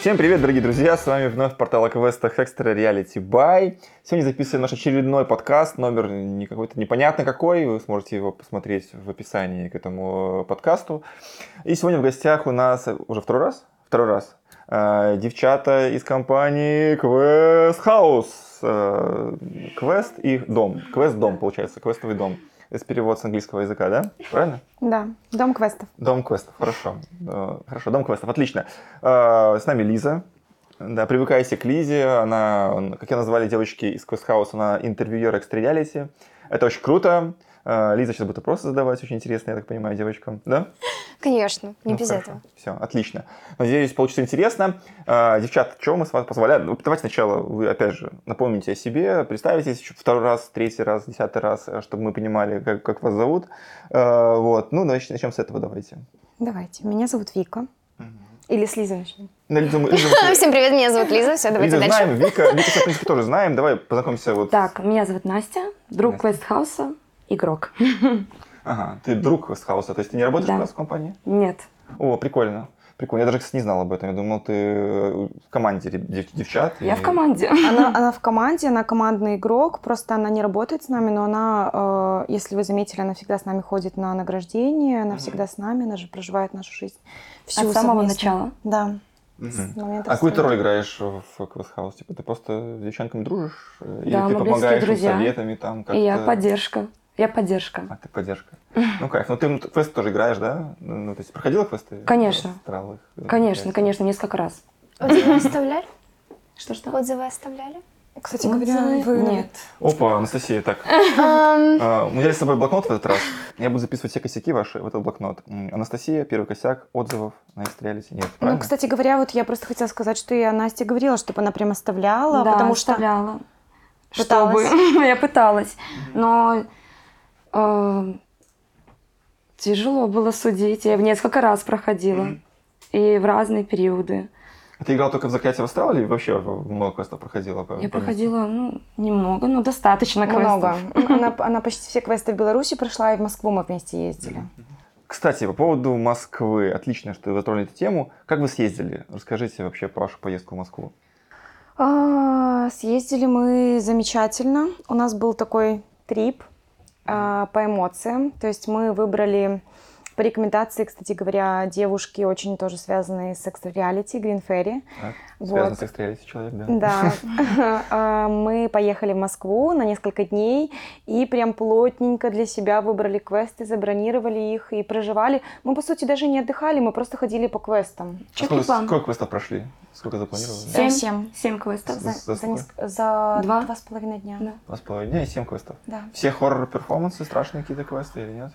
Всем привет, дорогие друзья! С вами вновь портал квестах Extra Reality By. Сегодня записываем наш очередной подкаст, номер не какой-то непонятно какой, вы сможете его посмотреть в описании к этому подкасту. И сегодня в гостях у нас уже второй раз? Второй раз. Э, девчата из компании Quest House. Э, Квест и дом. Квест дом, получается, квестовый дом. Это перевод с английского языка, да? Правильно? Да, Дом квестов. Дом квестов, хорошо. Э, Хорошо, дом квестов, отлично. Э, С нами Лиза. Да, привыкайте к Лизе. Она, как я назвали девочки из Quest House, она интервьюер Extra Reality. Это очень круто. Э, Лиза сейчас будет вопросы задавать, очень интересно, я так понимаю, девочкам. Да? Конечно, не Ну, без хорошо. этого. Все, отлично. Надеюсь, получится интересно. Э, Девчат, чего мы с вами позволяем? Ну, давайте сначала вы, опять же, напомните о себе, представитесь еще второй раз, третий раз, десятый раз, чтобы мы понимали, как, как вас зовут. Э, Вот. Ну, давайте начнем с этого, давайте. Давайте, меня зовут Вика. Или с Лизы начнем. Ну, Всем привет, меня зовут Лиза. Все, давайте Лизу дальше. знаем, Вика, Вика, в принципе, тоже знаем. Давай познакомимся вот. Так, меня зовут Настя, друг. Квестхауса, игрок. Ага, ты друг с хауса, то есть ты не работаешь Да. у нас в компании? Нет, О, прикольно. Прикольно. Я даже, кстати, не знал об этом. Я думал, ты э, в команде дев- девчат. я и- в команде. Она, она в команде, она командный игрок, просто она не работает с нами, но она, э, если вы заметили, она всегда с нами ходит на награждение, она всегда с нами, она же проживает нашу жизнь всю От самого совместно. начала. Да. Момента А какую ты роль играешь в House? Типа ты просто с девчонками дружишь? Э, Или Да, ты мы близкие помогаешь им друзья. советами там как И я поддержка. Я поддержка. А, ты поддержка. Ну, кайф. Ну, ты квесты тоже играешь, да? Ну, то есть проходила квесты? Конечно. Старал их, э, Конечно, играть? конечно, несколько раз. Отзывы оставляли? Что-что? Отзывы оставляли? Кстати говоря, Отзывы? вы... Нет. Опа, Анастасия, так. А, У меня есть с собой блокнот в этот раз. Я буду записывать все косяки ваши в этот блокнот. Анастасия, первый косяк отзывов на Истреалите. Нет, Ну, кстати говоря, вот я просто хотела сказать, что я Насте говорила, чтобы она прям оставляла, да, потому что... оставляла. Пыталась. Чтобы... я пыталась. Но тяжело было судить. Я в несколько раз проходила. И в разные периоды. Ты играл только в Заклятие Восстала или вообще в- много квестов проходила? по- Я по проходила, ну, немного, но достаточно Много. квестов. Она, она почти все квесты в Беларуси прошла, и в Москву мы вместе ездили. Кстати, по поводу Москвы. Отлично, что вы затронули эту тему. Как вы съездили? Расскажите вообще про вашу поездку в Москву. А, Съездили мы замечательно. У нас был такой трип а, по эмоциям. То есть мы выбрали по рекомендации, кстати говоря, девушки, очень тоже связанные с экстра-реалити, Green Fairy. Так? Вот. Связан с Истреалите человек, да? Да, А, мы поехали в Москву на несколько дней и прям плотненько для себя выбрали квесты, забронировали их и проживали. Мы, по сути, даже не отдыхали, мы просто ходили по квестам. А Четкий сколько, план. сколько квестов прошли? Сколько запланировали? Семь. Семь. Семь квестов. За- За, за неск- за Два? два с половиной дня. Да. Два с половиной дня и семь квестов. Да. Все хоррор-перформансы, страшные какие-то квесты или нет?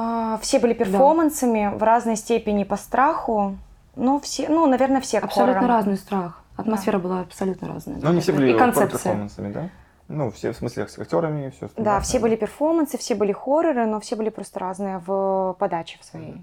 А, все были перформансами в разной степени по страху. Ну, все, ну, наверное, все Абсолютно хоррорам. разный страх. Атмосфера была абсолютно разная. Но они все были И концепция. хоррор-перформансами, да? Ну, все в смысле с актерами, все Да, все были перформансы, все были хорроры, но все были просто разные в подаче в своей.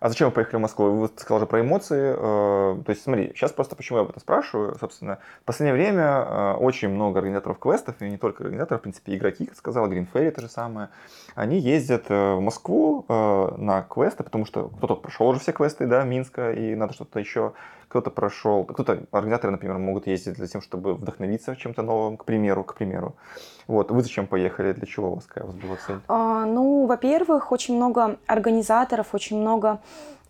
А зачем вы поехали в Москву? Вы сказали же про эмоции. э, То есть, смотри, сейчас просто почему я об этом спрашиваю, собственно. В последнее время э, очень много организаторов квестов, и не только организаторов, в принципе, игроки, как сказала, Green Fairy то же самое, они ездят э, в Москву на квесты, потому что кто-то прошел уже все квесты, да, Минска, и надо что-то еще, кто-то прошел, кто-то, организаторы, например, могут ездить для тем, чтобы вдохновиться чем-то новым, к примеру, к примеру. Вот, вы зачем поехали, для чего у вас, какая у вас была цель? А, ну, во-первых, очень много организаторов, очень много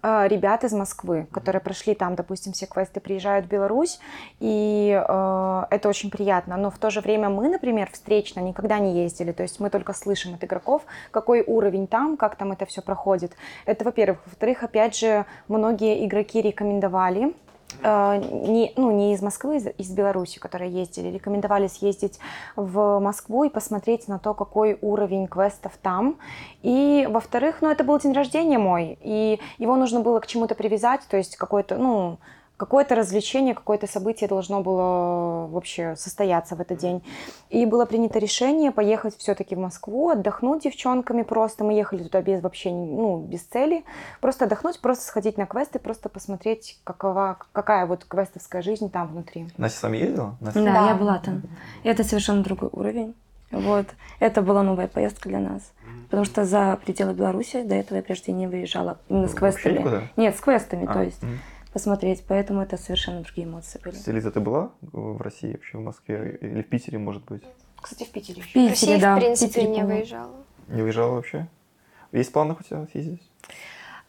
а, ребят из Москвы, которые прошли там, допустим, все квесты, приезжают в Беларусь, и э, это очень приятно. Но в то же время мы, например, встречно никогда не ездили, то есть мы только слышим от игроков, какой уровень там, как там это все проходит. Это, во-первых. Во-вторых, опять же, многие игроки рекомендовали э, не, ну, не из Москвы, из, из Беларуси, которые ездили, рекомендовали съездить в Москву и посмотреть на то, какой уровень квестов там. И, во-вторых, ну, это был день рождения мой, и его нужно было к чему-то привязать, то есть какой-то, ну, какое-то развлечение, какое-то событие должно было вообще состояться в этот день. И было принято решение поехать все-таки в Москву, отдохнуть девчонками просто. Мы ехали туда без вообще, ну, без цели. Просто отдохнуть, просто сходить на квесты, просто посмотреть, какова, какая вот квестовская жизнь там внутри. Настя с вами ездила? Настя? Да, Да. я была там. И это совершенно другой уровень. Вот. Это была новая поездка для нас. Потому что за пределы Беларуси до этого я прежде не выезжала именно с квестами. Нет, с квестами, А, то есть. мгм. Посмотреть, поэтому это совершенно другие эмоции были. Лиза, ты была в России вообще, в Москве или в Питере, может быть? Кстати, в Питере еще. В В Питере, России, да, в в принципе, Питере, не по-моему. выезжала. Не уезжала вообще? Есть планы у тебя съездить?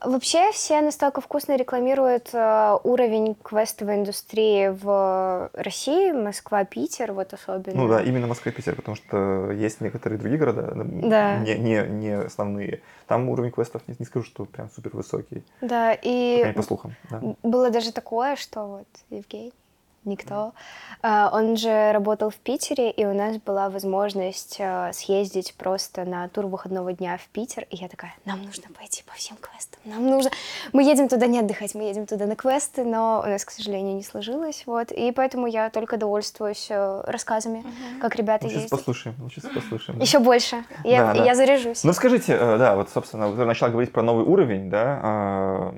Вообще все настолько вкусно рекламируют э, уровень квестовой индустрии в России, Москва, Питер, вот особенно. Ну да, именно Москва и Питер, потому что есть некоторые другие города, Да. не, не, не основные. Там уровень квестов, не, не скажу, что прям супер высокий. Да, и по слухам. Да. было даже такое, что вот Евгений, никто, э, он же работал в Питере, и у нас была возможность э, съездить просто на тур выходного дня в Питер, и я такая, нам нужно пойти по всем квестам, нам нужно... Мы едем туда не отдыхать, мы едем туда на квесты, но у нас, к сожалению, не сложилось, вот, и поэтому я только довольствуюсь э, рассказами, как ребята Ну, сейчас ездят. послушаем, ну, сейчас послушаем. да. Еще больше, я, Да, да. я заряжусь. Ну скажите, э, да, вот, собственно, вы начала говорить про новый уровень, да, а,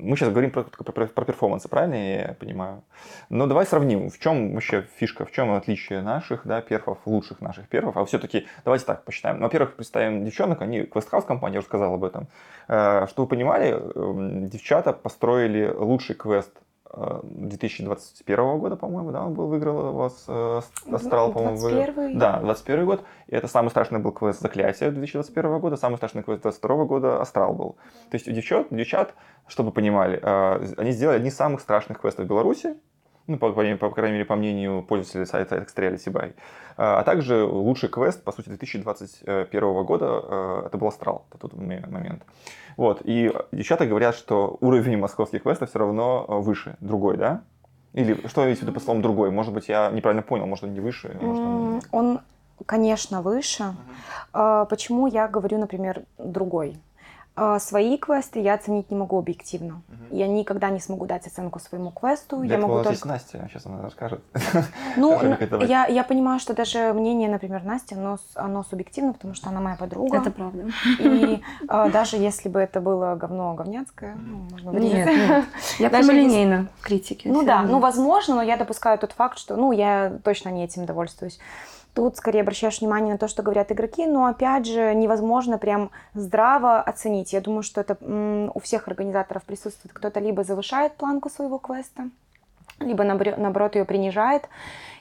мы сейчас говорим про, про, про перформансы, правильно я понимаю? Но давай сравним, в чем вообще фишка, в чем отличие наших, да, перфов, лучших наших перфов, а все-таки давайте так посчитаем. Во-первых, представим девчонок, они Quest компания, я уже сказал об этом. Э, Что вы понимали, э, девчата построили лучший квест 2021 года, по-моему, да, он был, выиграл у вас э, Астрал, по-моему, выиграл. 21-й. Да, 21 год. И это самый страшный был квест Заклятие 2021 года, самый страшный квест 2022 года Астрал был. То есть у девчат, девчат чтобы понимали, э, они сделали одни из самых страшных квестов в Беларуси, ну, по, по, по крайней мере, по мнению пользователей сайта Extrareality Buy. А также лучший квест, по сути, 2021 года, э, это был Астрал, это тот момент. Вот, и девчата говорят, что уровень московских квестов все равно э, выше, другой, да? Или что имеете в виду по словам другой? Может быть, я неправильно понял, может, он не выше? может, он- Он, конечно, выше. А, Почему я говорю, например, другой? А, Свои квесты я оценить не могу объективно. Я никогда не смогу дать оценку своему квесту. Для я могу только... есть Настя, сейчас она расскажет. Ну, бывает? я, я понимаю, что даже мнение, например, Насти, оно, оно субъективно, потому что она моя подруга. Это правда. И а, даже если бы это было говно говняцкое, ну, можно Нет, вырезать. нет. Я Даже прямолинейно в критике. Ну да, ну возможно, но я допускаю тот факт, что, ну, я точно не этим довольствуюсь. Тут скорее обращаешь внимание на то, что говорят игроки, но опять же невозможно прям здраво оценить. Я думаю, что это у всех организаторов присутствует. Кто-то либо завышает планку своего квеста, либо наоборот ее принижает.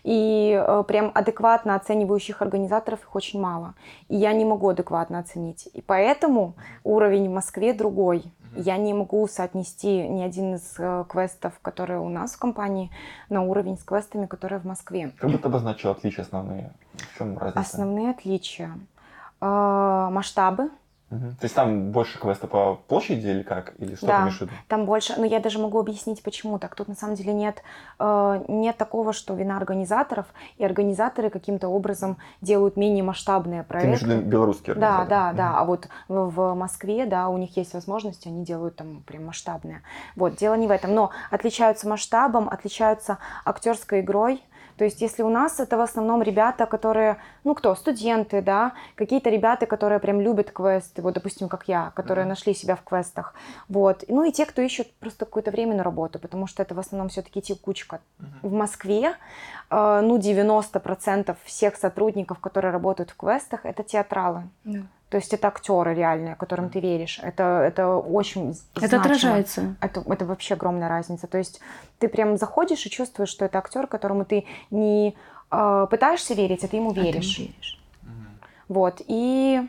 И э, прям адекватно оценивающих организаторов их очень мало. И я не могу адекватно оценить. И поэтому уровень в Москве другой. Я не могу соотнести ни один из э, квестов, которые у нас в компании, на уровень с квестами, которые в Москве. Как бы ты обозначил отличия основные? В чем разница? Основные отличия. Э, Масштабы. То есть там больше квеста по площади или как? Или что Да. ты виду? Там больше, но я даже могу объяснить, почему так. Тут на самом деле нет, э, нет такого, что вина организаторов, и организаторы каким-то образом делают менее масштабные Ты проекты. виду белорусские Да, да, организаторы? да. А вот в, в Москве, да, у них есть возможности, они делают там прям масштабные. Вот, дело не в этом. Но отличаются масштабом, отличаются актерской игрой. То есть, если у нас это в основном ребята, которые, ну кто, студенты, да, какие-то ребята, которые прям любят квесты, вот, допустим, как я, которые Мгм. нашли себя в квестах, вот. Ну и те, кто ищут просто какое-то время на работу, потому что это в основном все-таки текучка. В Москве, э, ну, 90% всех сотрудников, которые работают в квестах, это театралы. Да. То есть это актеры реальные, которым ты веришь. Это, это очень Это значимо. отражается. Это, это вообще огромная разница. То есть ты прям заходишь и чувствуешь, что это актер, которому ты не э, пытаешься верить, а ты ему А ты не веришь. веришь. Вот. И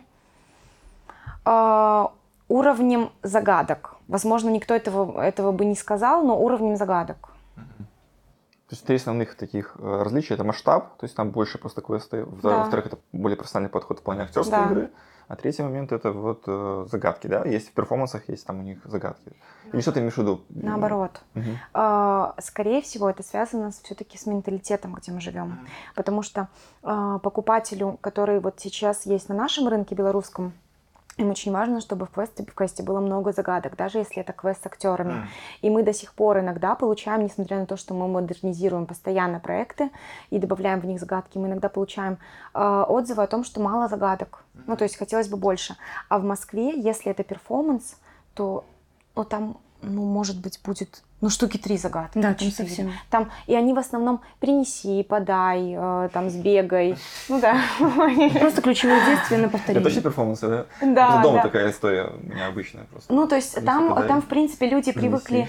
э, уровнем загадок. Возможно, никто этого, этого бы не сказал, но уровнем загадок. То есть три основных таких э, различия это масштаб, то есть там больше просто квесты. Да. Во-вторых, это более профессиональный подход в плане актерской Да. игры. А третий момент это вот э, загадки, да? Есть в перформансах, есть там у них загадки. Или что ты имеешь в виду? Наоборот. Мгм. А, Скорее всего, это связано все-таки с менталитетом, где мы живем. Потому что а, покупателю, который вот сейчас есть на нашем рынке белорусском, им очень важно, чтобы в квесте, в квесте было много загадок, даже если это квест с актерами. И мы до сих пор иногда получаем, несмотря на то, что мы модернизируем постоянно проекты и добавляем в них загадки, мы иногда получаем э, отзывы о том, что мало загадок. Ну, то есть хотелось бы больше. А в Москве, если это перформанс, то ну, там, ну, может быть, будет Ну, штуки три загадки. Да, там совсем. Там, и они в основном принеси, подай, э, там, сбегай. Ну да. Просто ключевые действия на Это точно повторение. перформансы, да? Да, Просто дома да. такая история необычная просто. Ну, то есть Принеси, там, подай, там, в принципе, люди принеси, привыкли...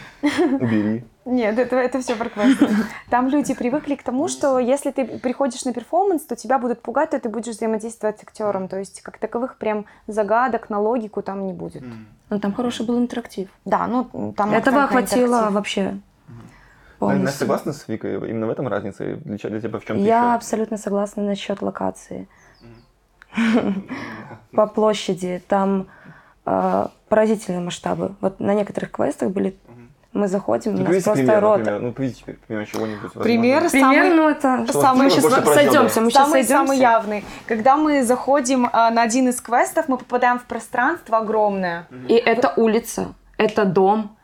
Убери. Нет, это, это все про квесты. Там люди привыкли к тому, что если ты приходишь на перформанс, то тебя будут пугать, то ты будешь взаимодействовать с актером. То есть, как таковых прям загадок на логику там не будет. Ну, там хороший был интерактив. Да, ну там... Этого хватило интерактив. вообще. Настя, полностью. согласна с Викой? Именно в этом разница? Для, для тебя в чем-то Я еще? абсолютно согласна насчет локации. По площади там э, поразительные масштабы. Вот на некоторых квестах были, мы заходим, у Ну, нас приведите просто пример, рот. например. Ну, приведите пример чего-нибудь. возможно. Пример Пример, самый- ну это Что самый вас сейчас сойдемся, мы сейчас самый, сойдемся. самый явный. Когда мы заходим а, на один из квестов, мы попадаем в пространство огромное. И это улица, это дом,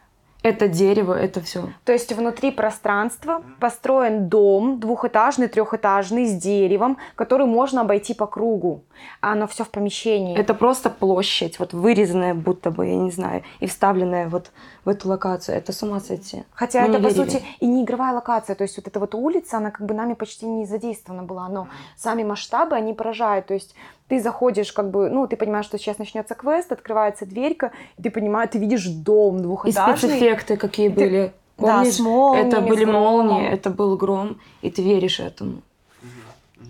это дерево, это все. То есть внутри пространства построен дом двухэтажный, трехэтажный с деревом, который можно обойти по кругу. А оно все в помещении. Это просто площадь, вот вырезанная будто бы, я не знаю, и вставленная вот в эту локацию. Это с ума сойти. Хотя Мы это, не по верили. сути, и не игровая локация. То есть вот эта вот улица, она как бы нами почти не задействована была. Но сами масштабы, они поражают. То есть ты заходишь, как бы, ну, ты понимаешь, что сейчас начнется квест, открывается дверька, и ты понимаешь, ты видишь дом И двухэтажный. спецэффекты какие были. Да, Помнишь, с молниями, это были молнии, это был гром, и ты веришь этому.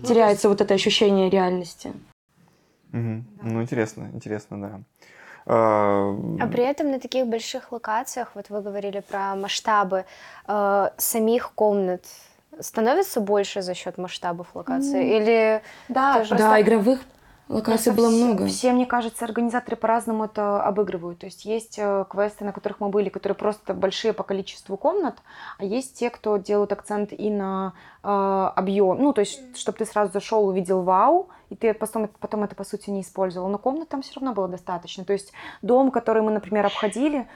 Теряется вот это ощущение реальности. Мгм. Ну, интересно, интересно, да. А, при этом на таких больших локациях, вот вы говорили про масштабы э, самих комнат, становится больше за счет масштабов локации? Или Да, Тоже- просто- Да, игровых локаций было много. Все, мне кажется, организаторы по-разному это обыгрывают. То есть есть э, квесты, на которых мы были, которые просто большие по количеству комнат, а есть те, кто делают акцент и на э, объем. Ну, то есть, чтобы ты сразу зашел, увидел вау, и ты потом, потом это, по сути, не использовал. Но комнат там все равно было достаточно. То есть дом, который мы, например, обходили,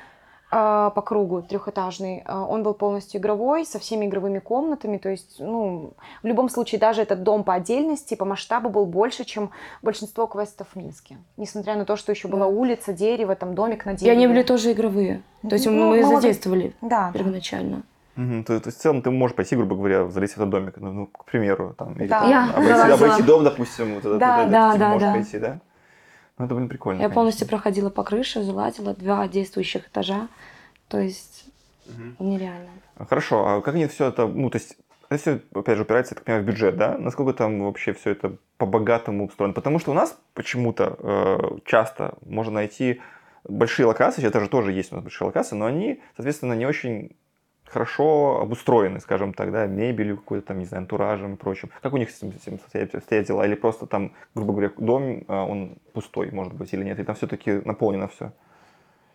по кругу трехэтажный, э, он был полностью игровой, со всеми игровыми комнатами, то есть, ну, в любом случае, даже этот дом по отдельности, по масштабу был больше, чем большинство квестов в Минске. Несмотря на то, что еще была Да. улица, дерево, там домик на И дереве. они были тоже игровые. То есть Ну, мы мы вот- задействовали Да, да. первоначально. Мгм, То, то есть в целом ты можешь пойти, грубо говоря, залезть в этот домик, ну, ну, к примеру, там, или Да. там, Я обойти, обойти дом, допустим, вот это, Да, вот это, да, типа, да, можешь да. пойти, да? Ну, это, блин, прикольно. Я конечно. полностью проходила по крыше, залазила, два действующих этажа. То есть нереально. Хорошо, а как они все это, ну, то есть, это все, опять же, упирается, я так понимаю, в бюджет, да? Насколько там вообще все это по-богатому устроено? Потому что у нас почему-то э, часто можно найти большие локации, это же тоже есть у нас большие локации, но они, соответственно, не очень хорошо обустроены, скажем так, да, мебелью какой-то там, не знаю, антуражем и прочим. Как у них с этим, с этим стоят, дела? Или просто там, грубо говоря, дом, а, он пустой, может быть, или нет? И там все-таки наполнено все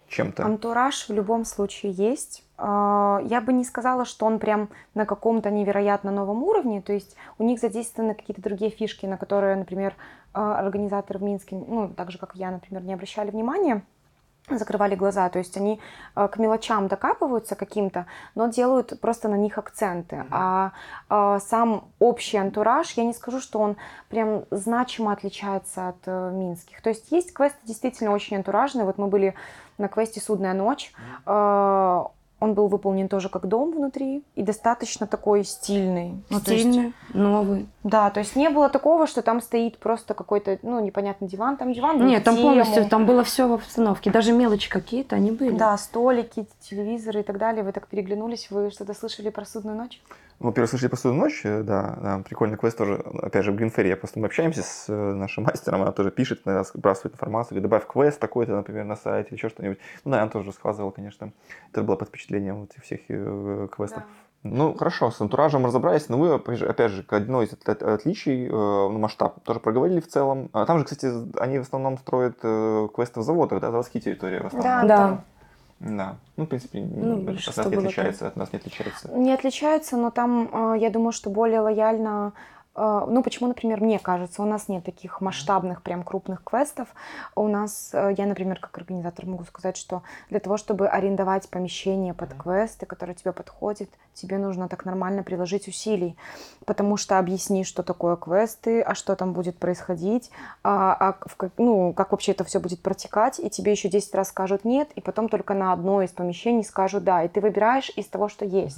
чем-то. Антураж в любом случае есть. А, Я бы не сказала, что он прям на каком-то невероятно новом уровне. То есть у них задействованы какие-то другие фишки, на которые, например, а, организаторы в Минске, ну, так же, как я, например, не обращали внимания закрывали глаза, то есть они э, к мелочам докапываются каким-то, но делают просто на них акценты. А э, сам общий антураж, я не скажу, что он прям значимо отличается от э, минских. То есть есть квесты действительно очень антуражные. Вот мы были на квесте «Судная ночь». Э, Он был выполнен тоже как дом внутри и достаточно такой стильный. Ну, то есть- Стильный, новый. да, то есть не было такого, что там стоит просто какой-то, ну, непонятный диван. Там диван был Нет, там тему. полностью, там было все в обстановке. Даже мелочи какие-то, они были. Да, столики, телевизоры и так далее. Вы так переглянулись, вы что-то слышали про судную ночь? Ну, во-первых, слышали про «Судную ночь», да, да, прикольный квест тоже, опять же, в Гринфере, просто мы общаемся с э, нашим мастером, она тоже пишет, иногда сбрасывает информацию, говорит, добавь квест такой-то, например, на сайте или еще что-нибудь. Ну да, она тоже рассказывала, конечно, это было под впечатлением вот всех э, квестов. Ну, хорошо, с антуражем разобрались, но вы, опять же, одной из от- от- отличий, ну, масштаб тоже проговорили в целом. А там же, кстати, они в основном строят квесты в заводах, да, заводские территории в основном. Да. Да. Ну, в принципе, Ну, от нас не отличается, от нас не отличается. Не отличаются, но там, э, я думаю, что более лояльно ну, почему, например, мне кажется, у нас нет таких масштабных, прям крупных квестов. У нас, э, я, например, как организатор могу сказать, что для того, чтобы арендовать помещение под квесты, которые тебе подходят, тебе нужно так нормально приложить усилий, потому что объясни, что такое квесты, а что там будет происходить, а, а ну, как вообще это все будет протекать, и тебе еще 10 раз скажут нет, и потом только на одно из помещений скажут да, и ты выбираешь из того, что есть.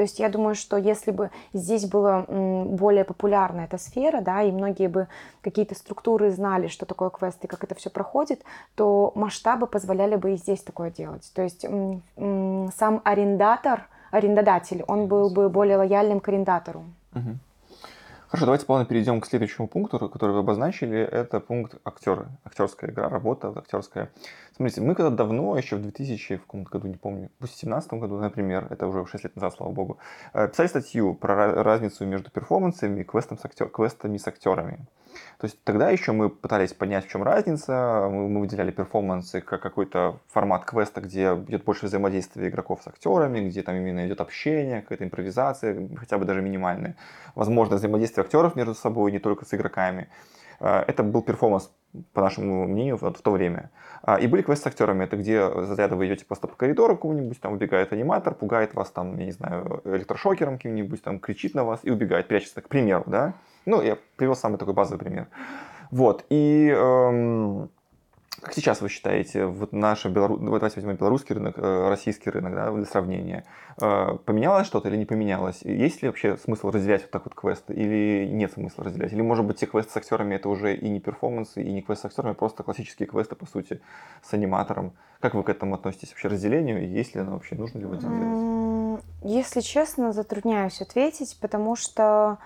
То есть я думаю, что если бы здесь была более популярна эта сфера, да, и многие бы какие-то структуры знали, что такое квест и как это все проходит, то масштабы позволяли бы и здесь такое делать. То есть сам арендатор, арендодатель, он был бы более лояльным к арендатору. Хорошо, давайте плавно перейдем к следующему пункту, который вы обозначили. Это пункт актеры. Актерская игра, работа актерская. Смотрите, мы когда давно, еще в 2000 в каком-то году, не помню, в 2017 году, например, это уже 6 лет назад, слава богу, э, писали статью про ра- разницу между перформансами и квестом с актер- квестами с актерами. То есть тогда еще мы пытались понять, в чем разница. Мы, мы выделяли перформансы как какой-то формат квеста, где идет больше взаимодействия игроков с актерами, где там именно идет общение, какая-то импровизация, хотя бы даже минимальная. Возможно, взаимодействие актеров между собой, не только с игроками. Э, Это был перформанс, по нашему мнению, вот в то время. А, И были квесты с актерами. Это где заряда вы идете просто по коридору какому-нибудь, там убегает аниматор, пугает вас там, я не знаю, электрошокером каким-нибудь, там кричит на вас и убегает, прячется, к примеру, да? Ну, я привел самый такой базовый пример. Вот, и эм, как сейчас вы считаете, вот наш белору... ну, давайте белорусский рынок, э, российский рынок, да, для сравнения, Э, поменялось что-то или не поменялось? Есть ли вообще смысл разделять вот так вот квесты или нет смысла разделять? Или, может быть, те квесты с актерами это уже и не перформансы, и не квесты с актерами, а просто классические квесты, по сути, с аниматором? Как вы к этому относитесь вообще разделению? И есть ли оно вообще, нужно ли его делать? Если честно, затрудняюсь ответить, потому что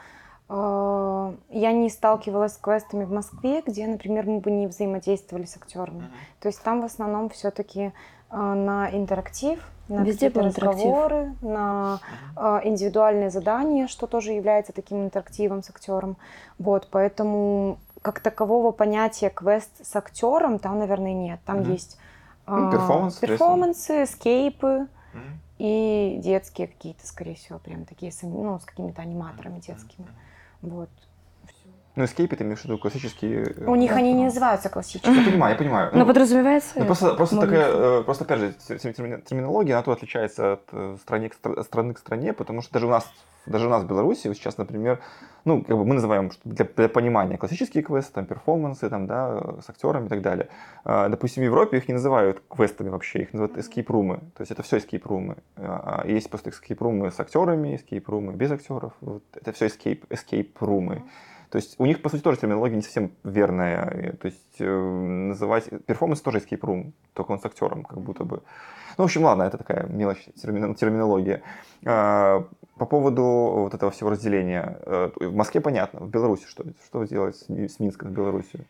я не сталкивалась с квестами в Москве, где, например, мы бы не взаимодействовали с актерами. То есть там в основном все-таки на интерактив, на Везде какие-то был интерактив. разговоры, на э, индивидуальные задания, что тоже является таким интерактивом с актером. Вот, поэтому как такового понятия квест с актером там, наверное, нет. Там Мгм. есть Ну, э, перформанс, перформансы, скейпы и детские какие-то, скорее всего, прям такие, ну, с какими-то аниматорами детскими. Вот. Ну, Escape, ты имеешь в виду классические... э, У них они не называются классическими. Я понимаю, я понимаю. Но подразумевается... Ну, просто, просто такая, э, просто опять же, терминология, она то отличается от э, к страны к стране, потому что даже у нас, даже у нас в Беларуси вот сейчас, например, ну, как бы мы называем для, для понимания классические квесты, там, перформансы, там, да, с актерами и так далее. А, допустим, в Европе их не называют квестами вообще, их называют escape-румы, то есть это все escape-румы. А, а есть просто escape-румы с актерами, escape-румы без актеров, вот, это все escape, escape-румы. То есть у них, по сути, тоже терминология не совсем верная. То есть э, называть... Перформанс тоже escape room, только он с актером, как будто бы. Ну, в общем, ладно, это такая мелочь, термин- терминология. А, По поводу вот этого всего разделения. э, В Москве понятно, в Беларуси что? Что делать с Ми- с Минском в Беларуси?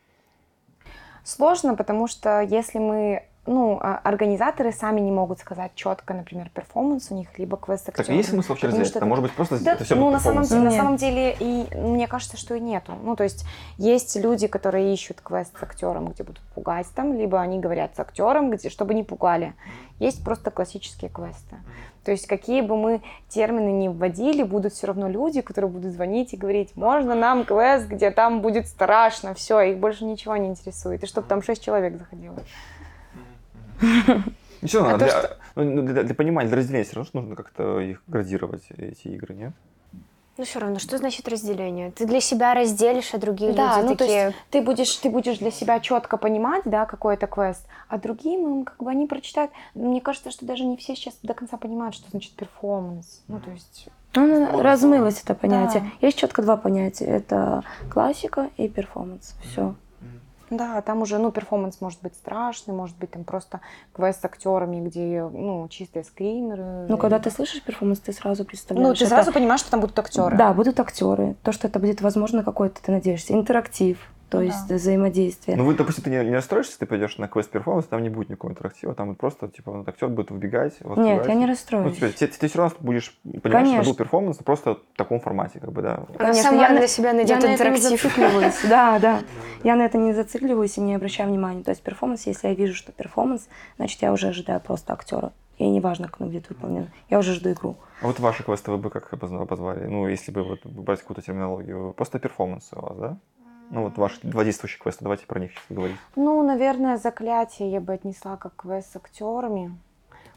Сложно, потому что если мы, ну, а, организаторы сами не могут сказать четко, например, перформанс у них, либо квест Так есть смысл вообще разделять? что Это может быть просто Да, это все ну, на самом, деле, на самом деле, и мне кажется, что и нету. Ну, то есть, есть люди, которые ищут квест с актером, где будут пугать там, либо они говорят с актером, где, чтобы не пугали. Есть просто классические квесты. То есть, какие бы мы термины ни вводили, будут все равно люди, которые будут звонить и говорить, можно нам квест, где там будет страшно, все, их больше ничего не интересует. И чтобы там шесть человек заходило. Ничего, А надо то, для, ну, для, для понимания, для разделения все равно нужно как-то их градировать, эти игры, нет? Ну все равно, что значит разделение? Ты для себя разделишь, а другие Да, люди ну, то такие... есть ты будешь, ты будешь для себя четко понимать, да, какой это квест, а другим, им, как бы, они прочитают. Мне кажется, что даже не все сейчас до конца понимают, что значит перформанс. Ну, то есть... Ну, размылось это понятие. Да. Есть четко два понятия. Это классика и перформанс. Все. Да, там уже, ну, перформанс может быть страшный, может быть там просто квест с актерами, где, ну, чистые скримеры. Ну, когда ты слышишь перформанс, ты сразу представляешь. Ну, ты это- сразу понимаешь, что там будут актеры. Да, будут актеры. То, что это будет, возможно, какой-то, ты надеешься, интерактив, то Ну есть да. взаимодействие. Ну, вы, допустим, ты не, не расстроишься, если ты пойдешь на квест перформанс, там не будет никакого интерактива, там вот просто, типа, вот актер будет выбегать, вас Нет, пугать. я не Ну, расстроюсь. типа, ты, ты все равно будешь понимать, что Конечно. это был перформанс, но просто в таком формате, как бы, да. Конечно, сама я на- для себя Я найдет на это не интерактив. зацикливаюсь. Да, да. Я на это не зацикливаюсь и не обращаю внимания. То есть перформанс, если я вижу, что перформанс, значит, я уже ожидаю просто актера. И не важно, как оно будет выполнено. Я уже жду игру. А вот ваши квесты вы бы как обозвали? Ну, если бы вот брать какую-то терминологию. Просто перформансы у вас, да? Ну, вот ваши два действующих квеста, давайте про них сейчас говорить. Ну, наверное, заклятие я бы отнесла как квест с актерами.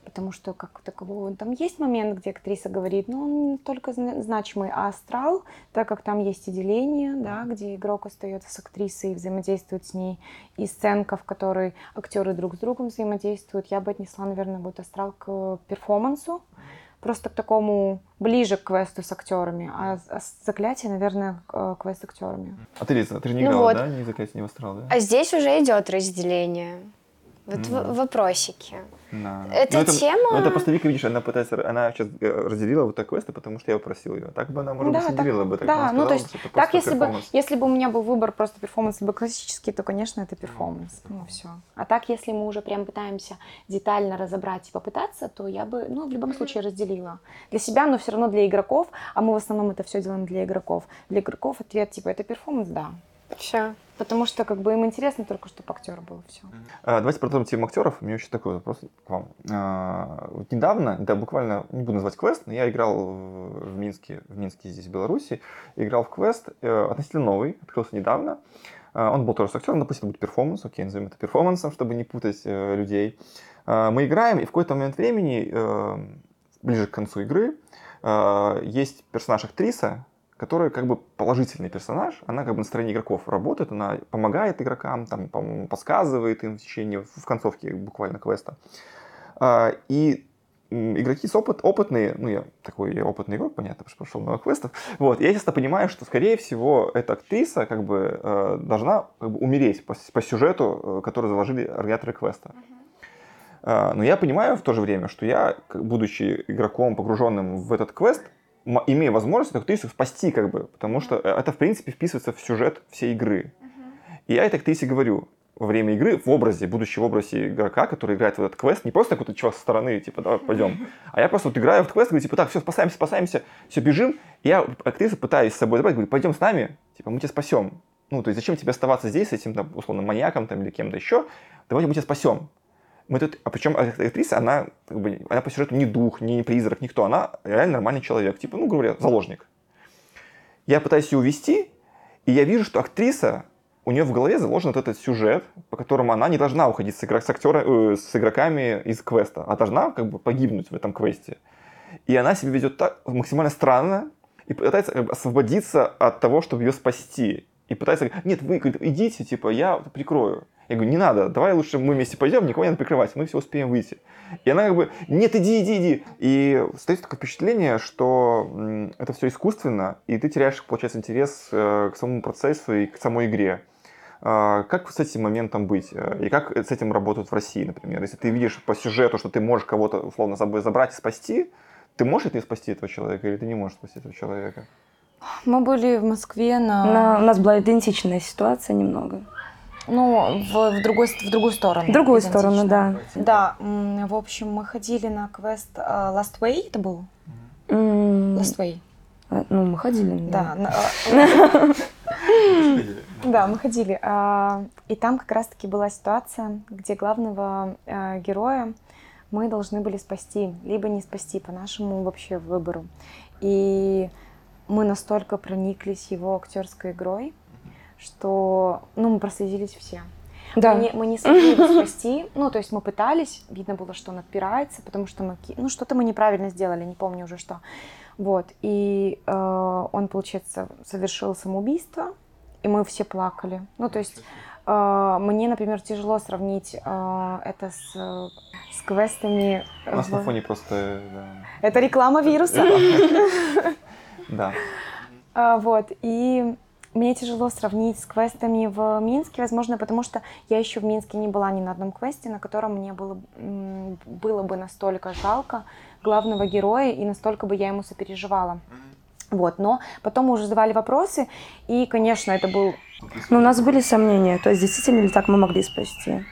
Потому что как такового там есть момент, где актриса говорит, но он не настолько зна- значимый, а астрал, так как там есть и деление, да, где игрок остается с актрисой и взаимодействует с ней, и сценка, в которой актеры друг с другом взаимодействуют, я бы отнесла, наверное, будет астрал к перформансу, просто к такому ближе к квесту с актерами, а, а с- заклятие, наверное, к- э, квест с актерами. А ты, Лиза, ты же не Ну играла, вот. да? Ни заклятие, ни в астрал, да? А здесь уже идет разделение. Вот Мгм. вопросики. Да. Эта Ну, тема- Ну, это просто Вика, видишь, она пытается, она сейчас э, разделила вот так квесты, потому что я попросил ее. Так бы она, может Да, быть, так- разделила бы. Так бы да, она ну, то есть это Так, если бы, если бы у меня был выбор просто перформанс либо классический, то, конечно, это перформанс. Ну, все. А так, если мы уже прям пытаемся детально разобрать и попытаться, то я бы, ну, в любом случае разделила. Для себя, но все равно для игроков, а мы в основном это все делаем для игроков. Для игроков ответ, типа, это перформанс, да. Все. Потому что, как бы, им интересно только, чтобы актер был, все. А, Давайте продолжим тему актеров. У меня еще такой вопрос к вам. А, вот недавно, да, буквально, не буду называть квест, но я играл в Минске, в Минске здесь, в Беларуси, играл в квест, э, относительно новый, открылся недавно. А, Он был тоже с актером, допустим, будет перформанс, окей, назовем это перформансом, чтобы не путать э, людей. Мы играем, и в какой-то момент времени, э, ближе к концу игры, есть персонаж актриса, которая как бы положительный персонаж, она как бы на стороне игроков работает, она помогает игрокам, там, подсказывает им в течение, в концовке буквально квеста. А, И игроки с опыт, опытные, ну я такой я опытный игрок, понятно, потому что прошел много квестов, вот, я честно понимаю, что, скорее всего, эта актриса как бы э, должна как бы, умереть по, по сюжету, э, который заложили организаторы квеста. А, Но я понимаю в то же время, что я, будучи игроком, погруженным в этот квест, имею возможность эту актрису спасти, как бы, потому что э, это, в принципе, вписывается в сюжет всей игры. И я этой актрисе говорю во время игры, в образе, будучи в образе игрока, который играет в этот квест, не просто какой-то чувак со стороны, типа, давай пойдем, а я просто вот играю в квест, говорю, типа, так, все, спасаемся, спасаемся, все, бежим, и я актрису пытаюсь с собой забрать, говорю, пойдем с нами, типа, мы тебя спасем. Ну, то есть, зачем тебе оставаться здесь с этим, там, условно, маньяком там, или кем-то еще, давайте мы тебя спасем. Мы тут, а причем актриса, она, как бы, она по сюжету не дух, не призрак, никто, она реально нормальный человек, типа, ну, грубо говоря, заложник. Я пытаюсь ее увести, и я вижу, что актриса, у нее в голове заложен вот этот сюжет, по которому она не должна уходить с, игрок, с, актера, э, с игроками из квеста, а должна как бы погибнуть в этом квесте. И она себя ведет так максимально странно и пытается как бы, освободиться от того, чтобы ее спасти. И пытается, нет, вы идите, типа, я прикрою. Я говорю, не надо, давай лучше мы вместе пойдем, никого не надо прикрывать, мы все успеем выйти. И она как бы, нет, иди, иди, иди. И стоит такое впечатление, что это все искусственно, и ты теряешь, получается, интерес э, к самому процессу и к самой игре. А, Как с этим моментом быть? Э, И как с этим работают в России, например? Если ты видишь по сюжету, что ты можешь кого-то условно за собой забрать и спасти, ты можешь ли ты спасти этого человека или ты не можешь спасти этого человека? Мы были в Москве на... На- у нас была идентичная ситуация немного. Ну, в, в другой, в другую сторону. В другую сторону, да. Да, в общем, мы ходили на квест э, Last Way, это был? Last Way, а, Ну, мы ходили. да. Да, мы ходили. а, И там как раз-таки была ситуация, где главного героя мы должны были спасти, либо не спасти по нашему вообще выбору. И мы настолько прониклись его актерской игрой, что, ну, мы прослезились все. Да. Мы, не, мы не смогли его спасти. Ну, то есть мы пытались, видно было, что он отпирается, потому что мы, ну, что-то мы неправильно сделали, не помню уже что. Вот. И э, он, получается, совершил самоубийство, и мы все плакали. Ну, то есть э, мне, например, тяжело сравнить э, это с, э, с квестами. У нас на в- фоне просто... да. Это реклама вируса. Да. А, Вот, и мне тяжело сравнить с квестами в Минске, возможно, потому что я еще в Минске не была ни на одном квесте, на котором мне было, было бы настолько жалко главного героя и настолько бы я ему сопереживала. Вот, но потом мы уже задавали вопросы, и, конечно, это был... Но у нас были сомнения, то есть действительно ли так мы могли спасти.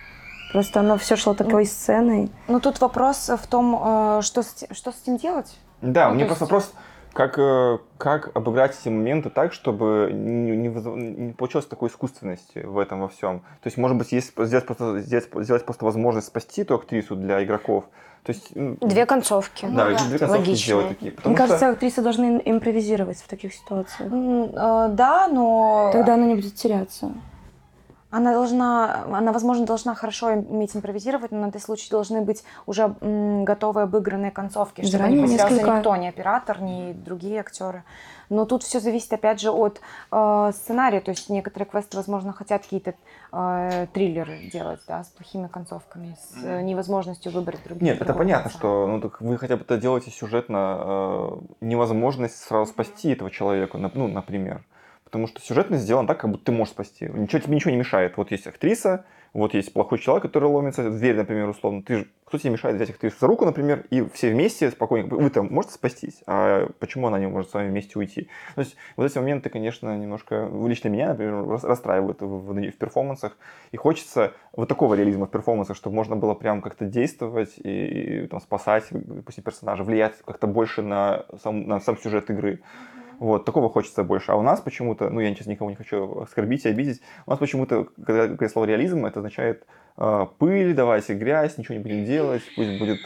Просто оно все шло такой сценой. Ну, тут вопрос в том, э, что с, что с этим делать. Да, Ну, мне то просто есть- вопрос, Как, э, как обыграть эти моменты так, чтобы не, не, не получилось такой искусственности в этом во всем? То есть, может быть, есть сделать просто, сделать, сделать просто возможность спасти эту актрису для игроков. То есть, Две концовки. да, Ну да. две концовки Логично. сделать такие. Мне что- кажется, актрисы должны импровизировать в таких ситуациях. Э, Да, но Тогда она не будет теряться. Она должна, она, возможно, должна хорошо уметь импровизировать, но на этот случай должны быть уже м, готовые обыгранные концовки, чтобы Заранее не потерялся несколько- никто, ни оператор, ни другие актеры. Но тут все зависит, опять же, от э, сценария. То есть некоторые квесты, возможно, хотят какие-то э, триллеры делать, да, с плохими концовками, с э, невозможностью выбрать другие. Нет, это понятно, конца. что ну, так вы хотя бы это делаете сюжетно э, невозможность сразу спасти этого человека, ну, например. Потому что сюжетно сделано так, как будто ты можешь спасти. Ничего, тебе ничего не мешает. Вот есть актриса, вот есть плохой человек, который ломится в дверь, например, условно. Ты же, кто тебе мешает взять актрису за руку, например, и все вместе спокойно, вы там можете спастись, а почему она не может с вами вместе уйти? То есть вот эти моменты, конечно, немножко, лично меня, например, рас- расстраивают в, в- в перформансах, и хочется вот такого реализма в перформансах, чтобы можно было прям как-то действовать и, и, там, спасать, допустим, персонажа, влиять как-то больше на сам, на сам сюжет игры. Вот, такого хочется больше. А у нас почему-то, ну, я сейчас никого не хочу оскорбить и обидеть, у нас почему-то, когда говорят слово реализм, это означает э, пыль, давайте грязь, ничего не будем делать, пусть будет...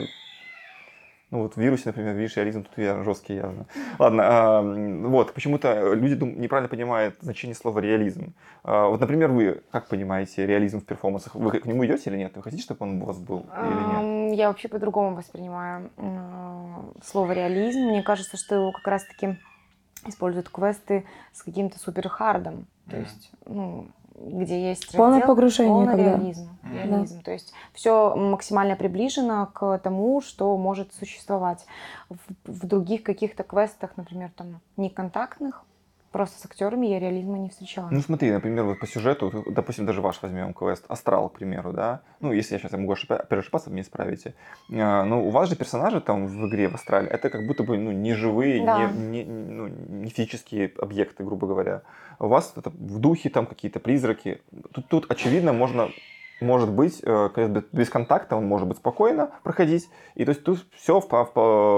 Ну, вот в вирусе, например, видишь, реализм тут я жесткий явно. Ладно, а, вот, почему-то люди дум- неправильно понимают значение слова реализм. А, вот, например, вы как понимаете реализм в перформансах? Вы к нему идете или нет? Вы хотите, чтобы он у вас был или нет? Я вообще по-другому воспринимаю слово реализм. Мне кажется, что его как раз-таки используют квесты с каким-то суперхардом. То есть, ну, где есть Полное раздел, погружение, полный когда- реализм. реализм. То есть все максимально приближено к тому, что может существовать. В, в других каких-то квестах, например, там неконтактных, просто с актерами я реализма не встречала. Ну смотри, например, вот по сюжету, допустим, даже ваш возьмем квест, Астрал, к примеру, да, ну если я сейчас могу вы меня исправите, А, ну у вас же персонажи там в игре в Астрале, это как будто бы, ну, не живые, Да. не, не- ну, не физические объекты, грубо говоря. У вас это в духе там какие-то призраки. Тут, тут очевидно, можно может быть, э, без контакта он может быть спокойно проходить. И то есть тут все в, в-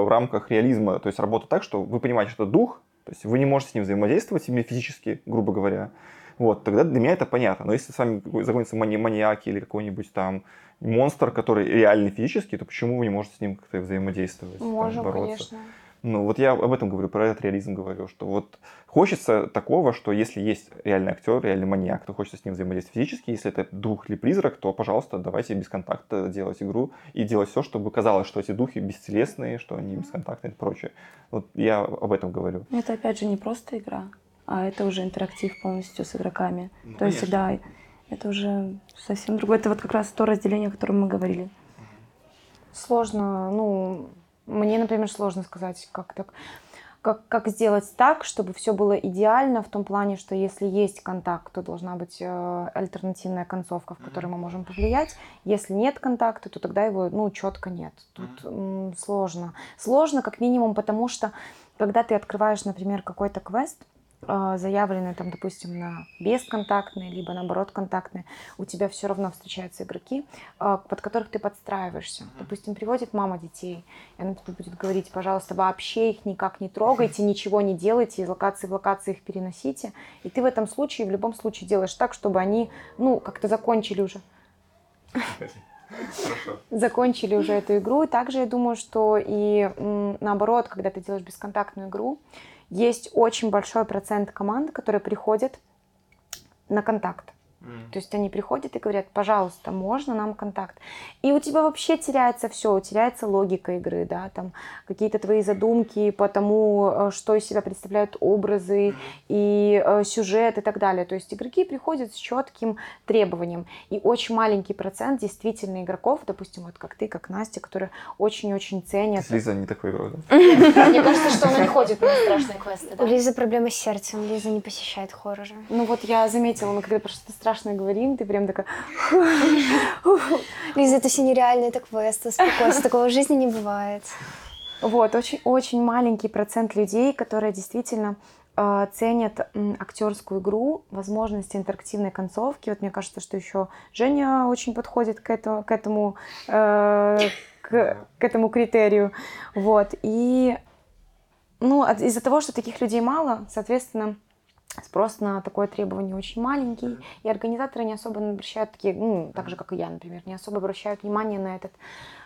в рамках реализма, то есть работа так, что вы понимаете, что дух, то есть вы не можете с ним взаимодействовать именно физически, грубо говоря. Вот, тогда для меня это понятно. Но если с вами загонятся мани- маньяки или какой-нибудь там монстр, который реальный физический, то почему вы не можете с ним как-то взаимодействовать? там, Можем, бороться? конечно. Ну, вот я об этом говорю, про этот реализм говорю, что вот хочется такого, что если есть реальный актер, реальный маньяк, то хочется с ним взаимодействовать физически. Если это дух или призрак, то, пожалуйста, давайте без контакта делать игру и делать все, чтобы казалось, что эти духи бестелесные, что они бесконтактные и прочее. Вот я об этом говорю. Это опять же не просто игра, а это уже интерактив полностью с игроками. Ну, То есть, да, это уже совсем другое. Это вот как раз то разделение, о котором мы говорили. Сложно, ну, мне, например, сложно сказать, как так, как, как сделать так, чтобы все было идеально в том плане, что если есть контакт, то должна быть э, альтернативная концовка, в которой мы можем повлиять. Если нет контакта, то тогда его, ну, четко нет. Тут м, сложно. Сложно, как минимум, потому что когда ты открываешь, например, какой-то квест, э, заявленный там, допустим, на бесконтактный, либо наоборот контактный, у тебя все равно встречаются игроки, э, под которых ты подстраиваешься. Допустим, приводит мама детей, и она тебе будет говорить, пожалуйста, вообще их никак не трогайте, ничего не делайте, из локации в локации их переносите. И ты в этом случае, в любом случае делаешь так, чтобы они, ну, как-то закончили уже закончили уже эту игру. И также я думаю, что и наоборот, когда ты делаешь бесконтактную игру, есть очень большой процент команд, которые приходят на контакт. То есть они приходят и говорят, пожалуйста, можно нам контакт. И у тебя вообще теряется все, теряется логика игры, да, там какие-то твои задумки по тому, э, что из себя представляют образы и э, сюжет и так далее. То есть игроки приходят с четким требованием. И очень маленький процент действительно игроков, допустим, вот как ты, как Настя, которые очень-очень ценят. Лиза не такой игрок. Мне кажется, что она не ходит на страшные квесты, У Лизы проблемы с сердцем, Лиза не посещает хорроры. Ну вот я заметила, мы когда про что-то страшное говорим, ты прям такая... Лиза, это все нереально, это квест, успокойся, такого в жизни не бывает. Вот, очень-очень маленький процент людей, которые действительно э, ценят актерскую игру, возможности интерактивной концовки. Вот мне кажется, что еще Женя очень подходит к, это, к этому э, к, к этому критерию. Вот. И Ну, от- из-за того, что таких людей мало, соответственно, спрос на такое требование очень маленький, и организаторы не особо обращают такие, ну, так же, как и я, например, не особо обращают внимание на этот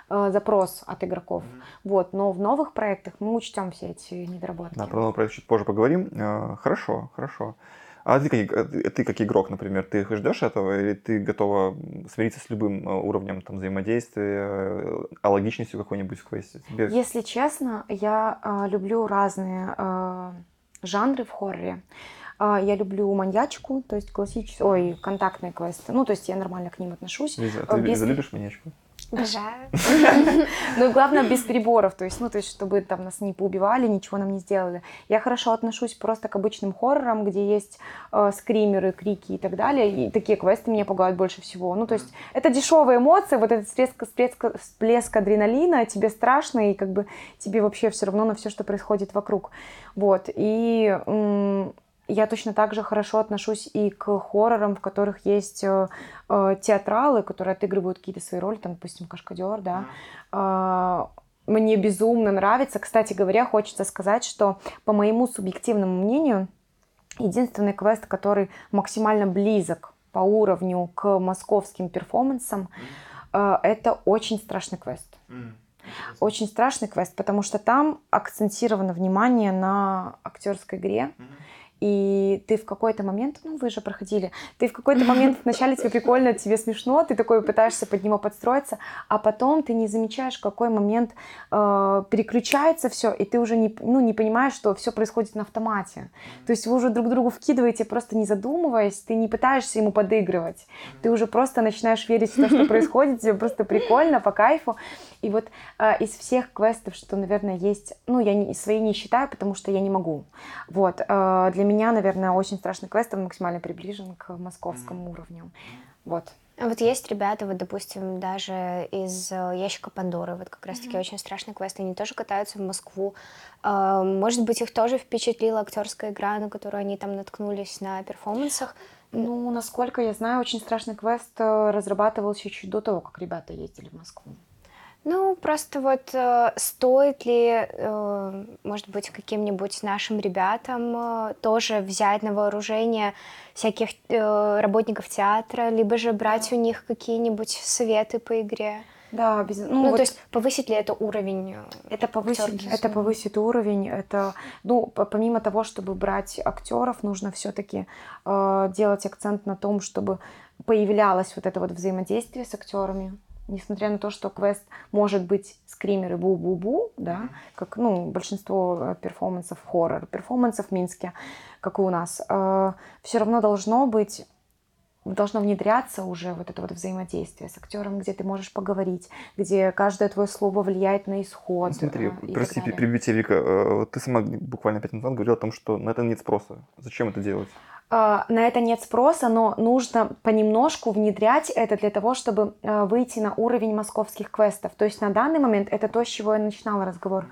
э, запрос от игроков. Вот, но в новых проектах мы учтем все эти недоработки. Да, про новый проект чуть позже поговорим. Э, Хорошо, хорошо. А ты как, э, ты как игрок, например, ты ждешь этого или ты готова смириться с любым уровнем там, взаимодействия, э, алогичностью какой-нибудь в квесте? Тебе- Если честно, я а, люблю разные а, жанры в хорроре. А, я люблю маньячку, то есть классические, ой, контактные квесты. Ну, то есть я нормально к ним отношусь. Лиза, А, ты без- любишь маньячку? Обожаю. Ну и главное, без переборов, то есть, ну, то есть, чтобы там нас не поубивали, ничего нам не сделали. Я хорошо отношусь просто к обычным хоррорам, где есть э, скримеры, крики и так далее, и такие квесты меня пугают больше всего. Ну, то есть, это дешевые эмоции, вот этот всплеск, всплеск, всплеск адреналина, тебе страшно, и как бы тебе вообще все равно на все, что происходит вокруг. Вот, и я точно так же хорошо отношусь и к хоррорам, в которых есть э, э, театралы, которые отыгрывают какие-то свои роли, там, допустим, Кашкадер, да. А, Мне безумно нравится. Кстати говоря, хочется сказать, что по моему субъективному мнению, единственный квест, который максимально близок по уровню к московским перформансам, э, это очень страшный квест. Очень страшный квест, потому что там акцентировано внимание на актерской игре. И ты в какой-то момент, ну вы же проходили, ты в какой-то момент вначале тебе прикольно, тебе смешно, ты такой пытаешься под него подстроиться, а потом ты не замечаешь, в какой момент э, переключается все, и ты уже не, ну, не понимаешь, что все происходит на автомате. То есть вы уже друг другу вкидываете, просто не задумываясь, ты не пытаешься ему подыгрывать, ты уже просто начинаешь верить в то, что происходит, тебе просто прикольно, по кайфу. И вот э, из всех квестов, что, наверное, есть, ну, я не, свои не считаю, потому что я не могу. Вот, э, для меня, наверное, очень страшный квест, он максимально приближен к московскому уровню. Вот. А Вот есть ребята, вот, допустим, даже из э, ящика Пандоры, вот как раз-таки очень страшный квест, они тоже катаются в Москву. А, Может быть, их тоже впечатлила актерская игра, на которую они там наткнулись на перформансах. Ну, насколько я знаю, очень страшный квест э, разрабатывался чуть до того, как ребята ездили в Москву. Ну, просто вот э, стоит ли, э, может быть, каким-нибудь нашим ребятам э, тоже взять на вооружение всяких э, работников театра, либо же брать у них какие-нибудь советы по игре? Да, без... ну, Ну, вот то есть повысит ли это уровень? э, это повысит, актерки? это повысит уровень. Это, ну, по- помимо того, чтобы брать актеров, нужно все-таки делать акцент на том, чтобы появлялось вот это вот взаимодействие с актерами. Несмотря на то, что квест может быть скримеры бу-бу-бу, да, как ну, большинство э, перформансов хоррор, перформансов в Минске, как и у нас, все равно должно быть должно внедряться уже вот это вот взаимодействие с актером, где ты можешь поговорить, где каждое твое слово влияет на исход. Ну, Смотри, э, и прости, перебью тебя, Вика. Э, Ты сама буквально пять минут назад говорила о том, что на это нет спроса. Зачем это делать? А, На это нет спроса, но нужно понемножку внедрять это для того, чтобы э, выйти на уровень московских квестов. То есть на данный момент это то, с чего я начинала разговор.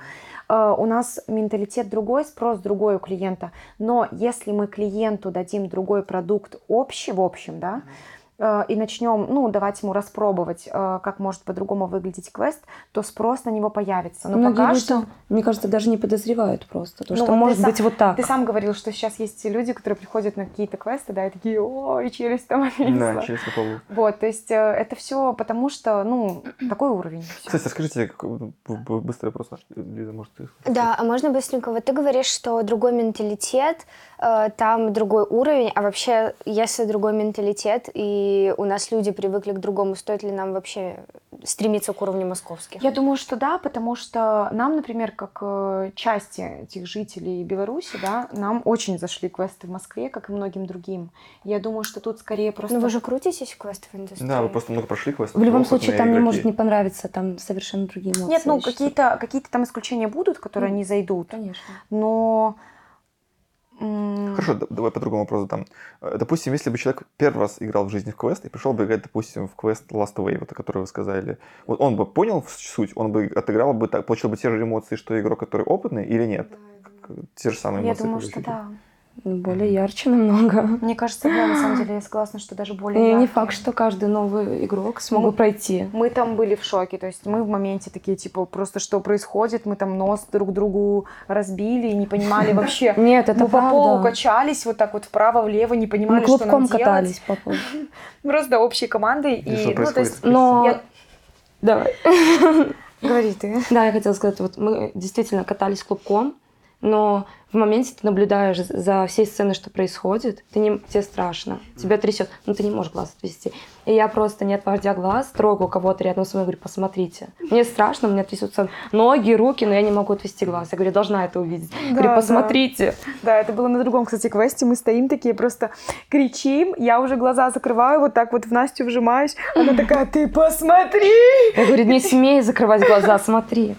Э, У нас менталитет другой, спрос другой у клиента. Но если мы клиенту дадим другой продукт общий, в общем, да, э, и начнем, ну, давать ему распробовать, э, как может по-другому выглядеть квест, то спрос на него появится. Но Многие пока люди, что... мне кажется, даже не подозревают просто, то, Ну, что вот может сам- быть вот так. Ты сам говорил, что сейчас есть люди, которые приходят на какие-то квесты, да, и такие, ой, челюсть там отвисла». Да, через полу. Вот, то есть э, это все потому, что, ну, такой уровень. Кстати, скажите, как- б- б- быстрый вопрос, наш. Лиза, может, ты... Да, а можно быстренько? Вот ты говоришь, что другой менталитет, э, там другой уровень, а вообще, если другой менталитет, и у нас люди привыкли к другому, стоит ли нам вообще стремиться к уровню московских? Я думаю, что да, потому что нам, например, как э, части этих жителей Беларуси, да, нам очень зашли квесты в Москве, как и многим другим. Я думаю, что тут скорее просто... Ну вы же крутитесь в квестовой индустрии. Да, вы просто много прошли квесты. В любом случае, там не может не понравиться, там совершенно другие эмоции. Нет, ну, какие-то какие там исключения будут, которые Ну, не зайдут, Конечно. но... Хорошо, да- давай по другому вопросу там. Э, Допустим, если бы человек первый раз играл в жизни в квест и пришел бы играть, допустим, в квест Last Wave, вот, о котором вы сказали, вот он бы понял суть, он бы отыграл бы так, получил бы те же эмоции, что игрок, который опытный, или нет? К- Те же самые Я эмоции. думаю, как что да. Более ярче намного. Мне кажется, да, на самом деле я согласна, что даже более И не яркие. факт, что каждый новый игрок смог бы пройти. Мы там были в шоке, то есть мы в моменте такие, типа, просто что происходит, мы там нос друг другу разбили и не понимали вообще. Нет, это Мы по полу качались вот так вот вправо-влево, не Мы понимали, что нам клубком делать. катались по полу. Просто общей командой. И ну, то есть, Но... Давай. Говори ты. Да, я хотела сказать, вот мы действительно катались клубком, но в моменте ты наблюдаешь за всей сценой, что происходит, ты не, тебе страшно, тебя трясет, но ты не можешь глаз отвести. И я просто, не отводя глаз, трогаю кого-то рядом со мной, говорю, посмотрите. Мне страшно, у меня трясутся ноги, руки, но я не могу отвести глаз. Я говорю, должна это увидеть. говорю, да. посмотрите. Да, это было на другом, кстати, квесте. Мы стоим такие, просто кричим. Я уже глаза закрываю, вот так вот в Настю вжимаюсь. Она такая, ты посмотри! Я говорю, не смей закрывать глаза, смотри.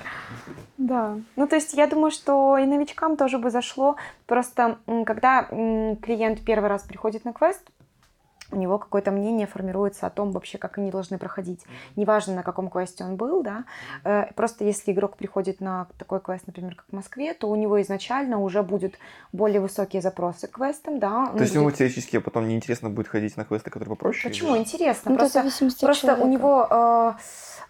Да. Ну, то есть я думаю, что и новичкам тоже бы зашло. Просто когда клиент первый раз приходит на квест, у него какое-то мнение формируется о том вообще, как они должны проходить. Неважно, на каком квесте он был, да. Э, Просто если игрок приходит на такой квест, например, как в Москве, то у него изначально уже будут более высокие запросы к квестам, да. Он То есть ему будет- теоретически потом неинтересно будет ходить на квесты, которые попроще? Почему? или- Интересно. Ну, просто Просто у него э,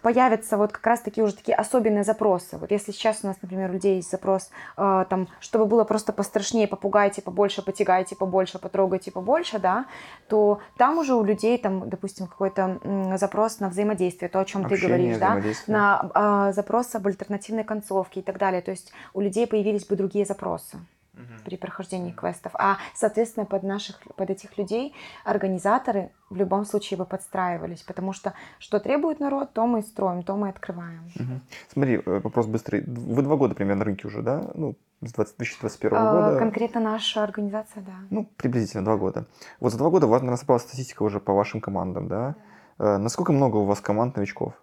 появятся вот как раз такие уже такие особенные запросы. Вот если сейчас у нас, например, у людей есть запрос, э, там, чтобы было просто пострашнее, попугайте побольше, потягайте побольше, потрогайте побольше, да, то там уже у людей, там, допустим, какой-то запрос на взаимодействие, то, о чем ты Общение, говоришь, да, на а, запрос об альтернативной концовке и так далее. То есть у людей появились бы другие запросы Мгм. при прохождении квестов. А, соответственно, под, наших, под этих людей организаторы в любом случае бы подстраивались, потому что что требует народ, то мы и строим, то мы открываем. Мгм. Смотри, э, вопрос быстрый. Вы два года примерно на рынке уже, да? Ну, с 20 2021 А, года. конкретно наша организация, да. Ну, приблизительно два года. Вот за два года у вас, наверное, статистика уже по вашим командам, да? Э, Насколько много у вас команд новичков?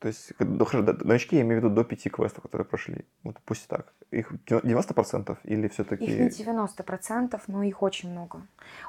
То есть, хорошо, новички, я имею в виду до пяти квестов, которые прошли. Вот пусть так. Их 90% или все-таки... Их не 90%, но их очень много.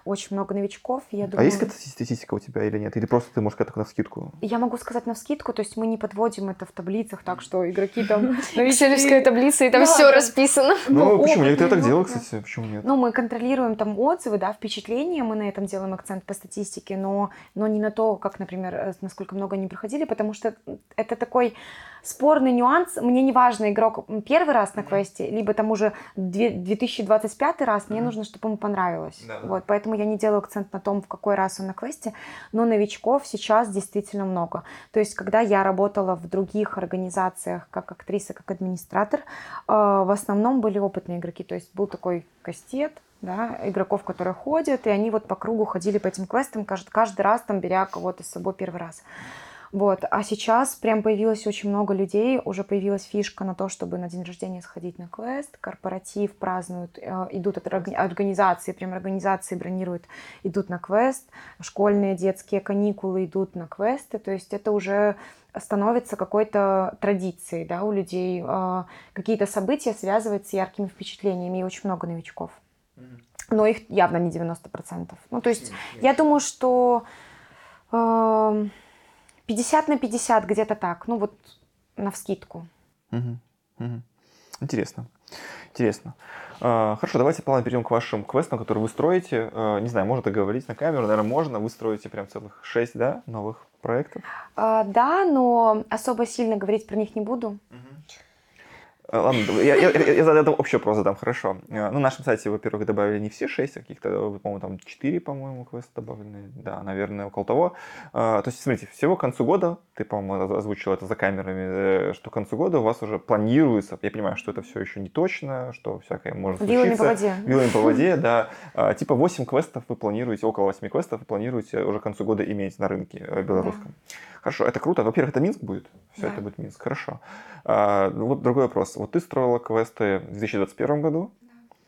Очень много новичков. Я А думаю, есть какая-то статистика у тебя или нет? Или просто ты можешь сказать на скидку? я могу сказать на скидку, то есть мы не подводим это в таблицах, так что игроки там... Экселевская таблица, и там все расписано. Ну, почему? Некоторые так игроки. кстати. Почему нет? Ну, мы контролируем там отзывы, да, впечатления, мы на этом делаем акцент по статистике, но, но не на то, как, например, э, насколько много они проходили, потому что это такой спорный нюанс. Мне не важно, игрок первый раз на квесте, либо там уже две- 2025 раз, мне нужно, чтобы ему понравилось. Да. Вот, поэтому я не делаю акцент на том, в какой раз он на квесте, но новичков сейчас действительно много. То есть, когда я работала в других организациях как актриса, как администратор, э, в основном были опытные игроки. То есть был такой кастет, да, игроков, которые ходят, и они вот по кругу ходили по этим квестам, каждый, каждый раз там беря кого-то с собой первый раз. Вот. А сейчас прям появилось очень много людей, уже появилась фишка на то, чтобы на день рождения сходить на квест, корпоратив празднуют, э, идут от орг- организации, прям организации бронируют, идут на квест, школьные детские каникулы идут на квесты, то есть это уже становится какой-то традицией, да, у людей э, какие-то события связывать с яркими впечатлениями, и очень много новичков. Но их явно не 90%. Ну, то есть я думаю, что эм, 50 на 50 где-то так, ну вот навскидку. Мгм. Мгм. Интересно. Интересно. А, Хорошо, давайте плавно перейдем к вашим квестам, которые вы строите. А, Не знаю, можно это говорить на камеру, наверное, можно. Вы строите прям целых шесть, да, новых проектов. А, да, но особо сильно говорить про них не буду. А, Ладно, я, я, я- задам общий вопрос задам, хорошо. А, Ну, на нашем сайте, во-первых, добавили не все шесть, а каких-то, по-моему, там четыре, по-моему, квеста добавлены. Да, наверное, около того. А, То есть, смотрите, всего к концу года, ты, по-моему, озвучил это за камерами, э, что к концу года у вас уже планируется, я понимаю, что это все еще не точно, что всякое может Вилами по случиться. воде. Вилами по воде, да. А, Типа 8 квестов вы планируете, около 8 квестов вы планируете уже к концу года иметь на рынке э, белорусском. Хорошо, это круто. Во-первых, это Минск будет. Все Да. это будет Минск. Хорошо. А, ну вот другой вопрос. Вот ты строила квесты в 2021 году,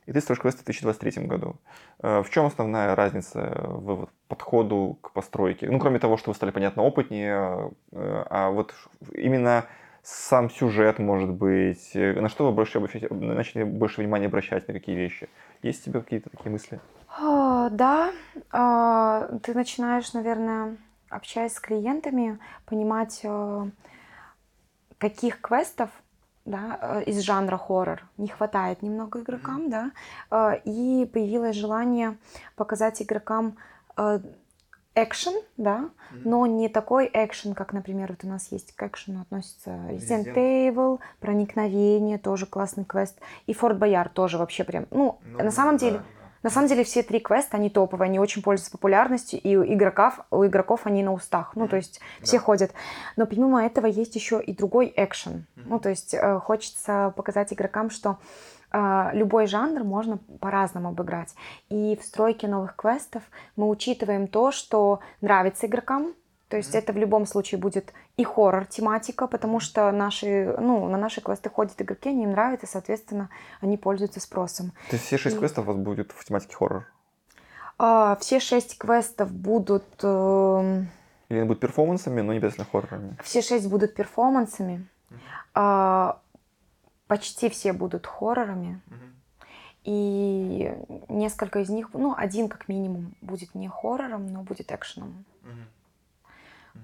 и ты строишь квесты в 2023 году. А, В чем основная разница в вот подходу к постройке? Ну, кроме того, что вы стали, понятно, опытнее, э, а вот именно сам сюжет, может быть, э, на что вы больше обращаете, начали больше внимания обращать, на какие вещи? Есть у тебя какие-то такие мысли? А, Да, а, ты начинаешь, наверное, общаясь с клиентами, понимать, э, каких квестов да, э, из жанра хоррор не хватает немного игрокам, да, э, и появилось желание показать игрокам экшен, да, но не такой экшен, как, например, вот у нас есть к экшену относится Resident Evil, Проникновение, тоже классный квест, и Форт Бояр тоже вообще прям, ну, на самом деле, на самом деле все три квеста, они топовые, они очень пользуются популярностью, и у игроков, у игроков они на устах, ну, то есть все ходят. Но помимо этого есть еще и другой экшен. Ну, то есть э, хочется показать игрокам, что э, любой жанр можно по-разному обыграть. И в стройке новых квестов мы учитываем то, что нравится игрокам, то есть это в любом случае будет и хоррор тематика, потому что наши, ну, на наши квесты ходят игроки, они им нравятся, соответственно, они пользуются спросом. То есть все шесть И- квестов у вас будет в тематике хоррор? А, все шесть квестов будут... эм, Или они будут перформансами, но не обязательно хоррорами? Все шесть будут перформансами. А, почти все будут хоррорами. И несколько из них, ну, один как минимум будет не хоррором, но будет экшеном.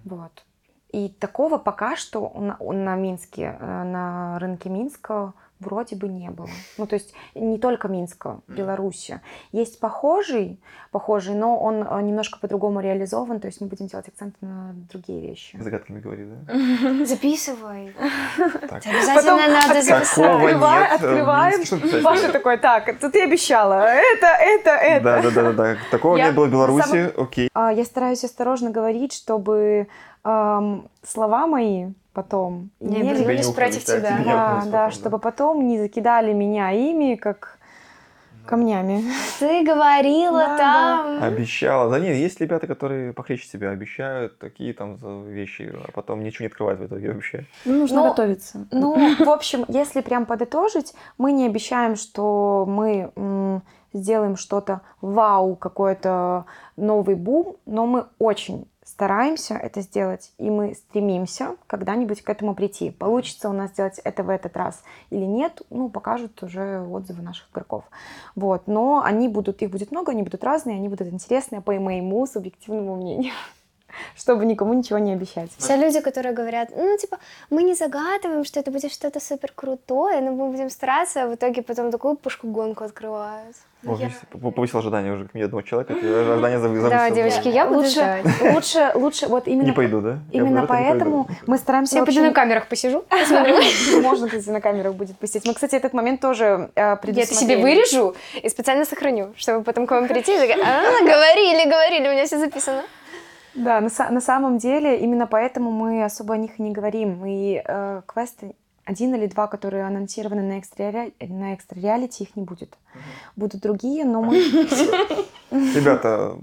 Вот. И такого пока что на, на Минске, э, на рынке Минска вроде бы не было. Ну, то есть не только Минска, Беларуси. Есть похожий, похожий, но он э, немножко по-другому реализован, то есть мы будем делать акцент на другие вещи. Загадками говори, да? Записывай. Обязательно надо записать. Э, открываем. Паша такой, так, тут я обещала, это, это, это. Да, да, да, да, да. Такого не было в Беларуси, окей. А, Я стараюсь осторожно говорить, чтобы слова мои потом Не имели- обернулись Тебя не против тебя. да, Да, да, да. чтобы потом не закидали меня ими, как камнями. Ты говорила Да, там. Обещала. Да нет, есть ребята, которые похлеще тебя обещают такие там вещи, а потом ничего не открывают в итоге вообще. Ну, нужно Но- готовиться. Ну, в общем, если прям подытожить, мы не обещаем, что мы м, сделаем что-то вау, какой-то новый бум, но мы очень стараемся это сделать, и мы стремимся когда-нибудь к этому прийти. Получится у нас сделать это в этот раз или нет, ну, покажут уже отзывы наших игроков. Вот, но они будут, их будет много, они будут разные, они будут интересные по моему субъективному мнению, чтобы никому ничего не обещать. Все люди, которые говорят, ну, типа, мы не загадываем, что это будет что-то супер крутое, но мы будем стараться, а в итоге потом такую пушку-гонку открывают. О, п- повысил ожидание уже к мне одного человека, ожидание зав- завысило. Да, девочки, я буду лучше, ждать. лучше, лучше, вот именно Не пойду, да? Я Именно поэтому мы стараемся Я пойду на камерах посижу. Можно, кстати, на камерах будет пустить. Мы, кстати, этот момент тоже э, Я это предусмотрели. себе вырежу и специально сохраню, чтобы потом к вам прийти и а, говорили, говорили, у меня все записано. Да, на, на самом деле именно поэтому мы особо о них и не говорим. И э, квесты один или два, которые анонсированы на экстра, на экстра реалити, их не будет. Будут другие, но мы... Ребята,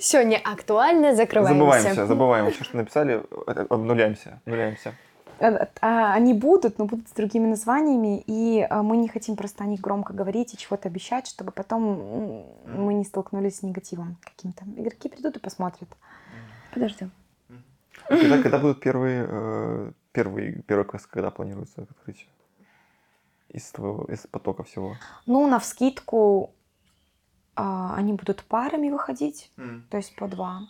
Все не актуально, закрываемся. забываемся, забываем все, что написали, обнуляемся, обнуляемся. Э, а, Они будут, но будут с другими названиями, и э, мы не хотим просто о них громко говорить и чего-то обещать, чтобы потом мы не столкнулись с негативом каким-то. Игроки придут и посмотрят. Подождем. А Когда, когда будут первые, э, первый, первый квест, когда планируется открытие? Из твоего, из потока всего. Ну, на вскидку а, они будут парами выходить, то есть по два.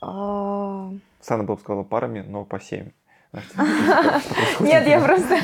А, Санна было бы сказала парами, но по семь. Нет, я просто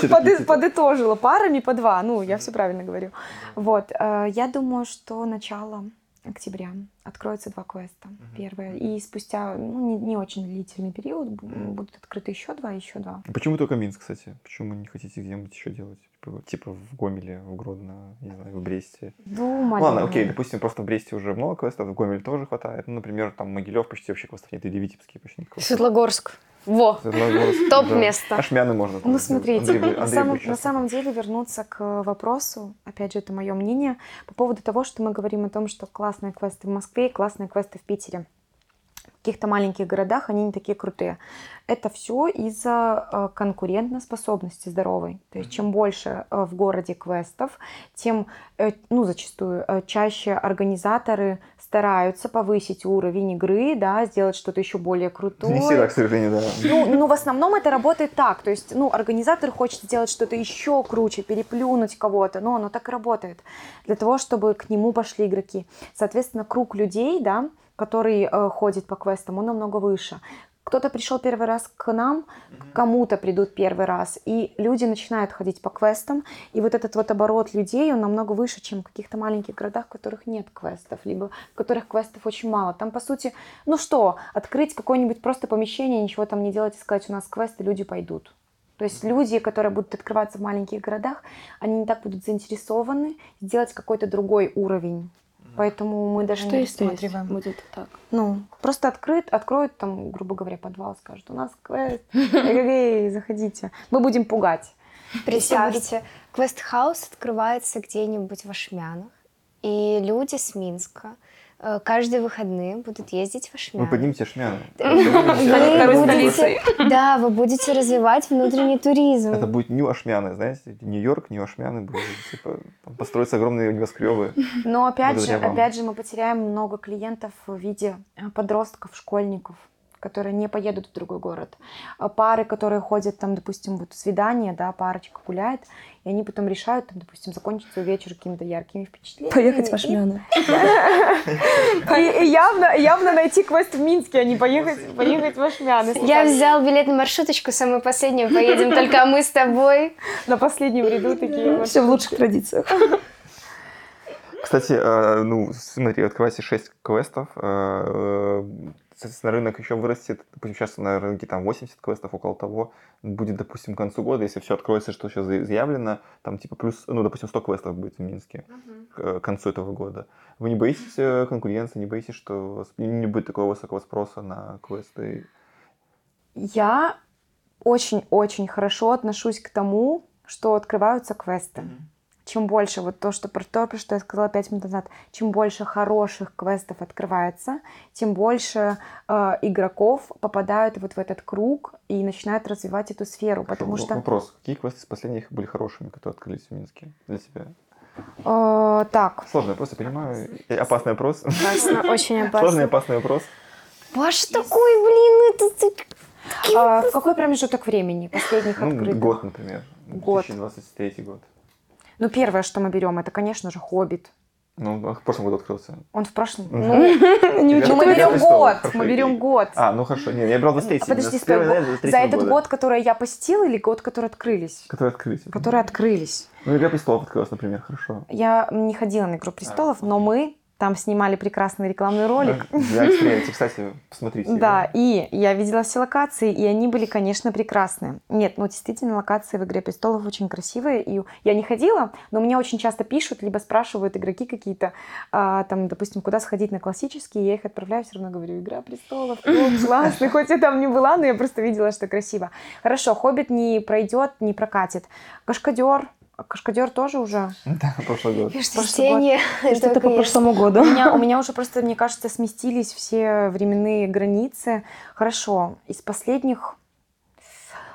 типа, подытожила парами по два. Ну, я все правильно говорю. Вот, э, я думаю, что начало октября откроются два квеста. Первое. И спустя ну, не, не очень длительный период бу- будут открыты еще два, еще два. Почему только Минск, кстати? Почему не хотите где-нибудь еще делать? Типа, типа в Гомеле, в Гродно, не знаю, в Бресте? Думали. Ладно, окей, допустим, просто в Бресте уже много квестов, в Гомеле тоже хватает. Ну, например, там Могилев почти вообще квестов нет, или Витебский почти никакого. Светлогорск. Во. Топ место. Ашмяны можно. там Ну, смотрите, Андрей на, самом, на самом деле вернуться к вопросу, опять же, это мое мнение, по поводу того, что мы говорим о том, что классные квесты в Москве и классные квесты в Питере. В каких-то маленьких городах они не такие крутые. Это все из-за э, конкурентоспособности здоровой. То есть чем больше э, в городе квестов, тем, э, ну, зачастую, чаще организаторы стараются повысить уровень игры, да, сделать что-то еще более крутое. Не всегда, к сожалению, да. Ну, ну, в основном это работает так. То есть, ну, организатор хочет сделать что-то еще круче, переплюнуть кого-то. Но оно так и работает. Для того, чтобы к нему пошли игроки. Соответственно, круг людей, да, который э, ходит по квестам, он намного выше. кто-то пришел первый раз к нам, кому-то придут первый раз, и люди начинают ходить по квестам, и вот этот вот оборот людей, он намного выше, чем в каких-то маленьких городах, в которых нет квестов, либо в которых квестов очень мало. Там, по сути, ну что, открыть какое-нибудь просто помещение, ничего там не делать и сказать, у нас квесты, люди пойдут. То есть люди, которые будут открываться в маленьких городах, они не так будут заинтересованы сделать какой-то другой уровень. Поэтому мы даже Что не есть, рассматриваем. Будет так. Ну, просто открыт, откроют там, грубо говоря, подвал, скажут, у нас квест, эй, заходите. Мы будем пугать. Представьте, Quest House открывается где-нибудь в Ошмянах, и люди с Минска каждые выходные будут ездить в Ошмяны. Вы будете- столицей. Да, вы будете развивать внутренний туризм. Это будет Нью Ашмяны, знаете, Нью-Йорк, Нью Ашмяны будут, типа, построятся огромные небоскребы. Но опять же, опять же, мы потеряем много клиентов в виде э, подростков, школьников, которые не поедут в другой город. А Пары, которые ходят там, допустим, вот свидание, да, парочка гуляет, и они потом решают, там, допустим, закончить свой вечер какими-то яркими впечатлениями. Поехать в Ашмяны. И, явно, явно найти квест в Минске, а не поехать, поехать в Ашмяны. Я взял билет на маршруточку, самую последнюю, поедем только мы с тобой. на последнем ряду такие. Все в лучших традициях. Кстати, э, ну, смотри, открывайте 6 квестов, э, соответственно, рынок еще вырастет, допустим, сейчас на рынке там 80 квестов, около того, будет, допустим, к концу года, если все откроется, что сейчас заявлено, там типа плюс, ну, допустим, 100 квестов будет в Минске к э, концу этого года. Вы не боитесь э, конкуренции, не боитесь, что не будет такого высокого спроса на квесты? Я очень-очень хорошо отношусь к тому, что открываются квесты. Чем больше, вот то, что про то, про что я сказала пять минут назад, чем больше хороших квестов открывается, тем больше э, игроков попадают вот в этот круг и начинают развивать эту сферу, потому Хорошо, что... Вопрос, какие квесты из последних были хорошими, которые открылись в Минске для тебя? э, так, Сложный вопрос, я понимаю. Опасный вопрос. Опасно, очень Сложный и опасно. опасный вопрос. Ваш такой, блин, это ты- а в какой промежуток времени последних Ну, открытых? год, например. Год. 2023 год. Ну, первое, что мы берем, это, конечно же, «Хоббит». Ну, в прошлом году открылся. Он в прошлом... Ну, Не ну, мы берем год, мы берем год. А, ну хорошо. Не, я брал 23 А подожди, за 23 этот год, который я посетила, или год, который открылись? Которые открылись. Которые открылись. Ну, Игра престолов открылась, например, хорошо. Я не ходила на «Игру престолов», но мы там снимали прекрасный рекламный ролик. Для эксперимента, кстати, посмотрите. Да, и я видела все локации, и они были, конечно, прекрасные. Нет, ну действительно, локации в «Игре престолов» очень красивые, и я не ходила, но меня очень часто пишут, либо спрашивают игроки какие-то, а, там, допустим, куда сходить на классические, я их отправляю, все равно говорю, «Игра престолов», классный, хоть я там не была, но я просто видела, что красиво. Хорошо, «Хоббит» не пройдет, не прокатит. «Кашкадер», «Кашкадер» тоже уже Да, прошлый год. Чтение. Что-то только по прошлому У году. меня, у меня уже просто, мне кажется, сместились все временные границы. Хорошо, из последних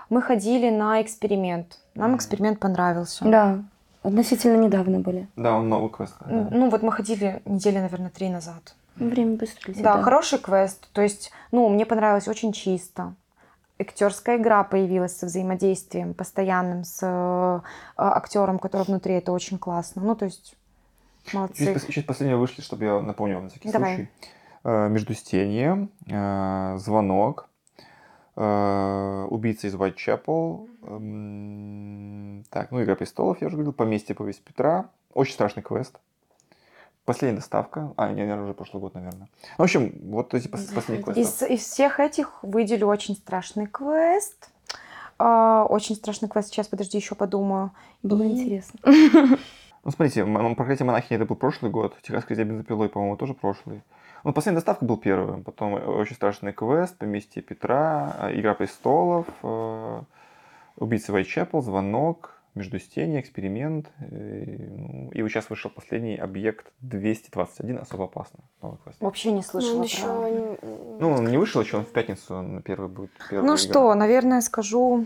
мы ходили на эксперимент. Нам эксперимент понравился. Да, относительно недавно были. Да, он новый квест. да. Ну вот мы ходили недели, наверное, три назад. Время быстро летит. Да, хороший квест. То есть, ну, мне понравилось очень чисто. Актерская игра появилась со взаимодействием постоянным с э, актером, который внутри. Это очень классно. Ну, то есть, молодцы. Чуть, чуть последнее вышли, чтобы я напомнил на всякий Давай. случай. Э, Междустенье, э, Звонок, э, Убийца из Уайтчепел, эм, так, ну, Игра престолов, я уже говорил, Поместье, Повесть Петра, очень страшный квест. Последняя доставка. А, не, наверное, уже прошлый год, наверное. Ну, в общем, вот эти пос- последние квесты. Из, из всех этих выделю очень страшный квест. А, очень страшный квест. Сейчас, подожди, еще подумаю. Было И- интересно. Ну, смотрите, «Проклятие монахини» это был прошлый год, «Техасская резня бензопилой», по-моему, тоже прошлый. Ну, последняя доставка был первым, потом э, «Очень страшный квест», «Поместье Петра», э, «Игра престолов», э, «Убийца Вайтчепел», «Звонок», «Междустенье», «Эксперимент». э, ну, И вот сейчас вышел последний «Объект 221», особо опасно. Новый квест. Вообще не Ну, слышала он про- еще... Ну, он не вышел еще, он в пятницу он первый будет. первая Ну игра. что, наверное, скажу...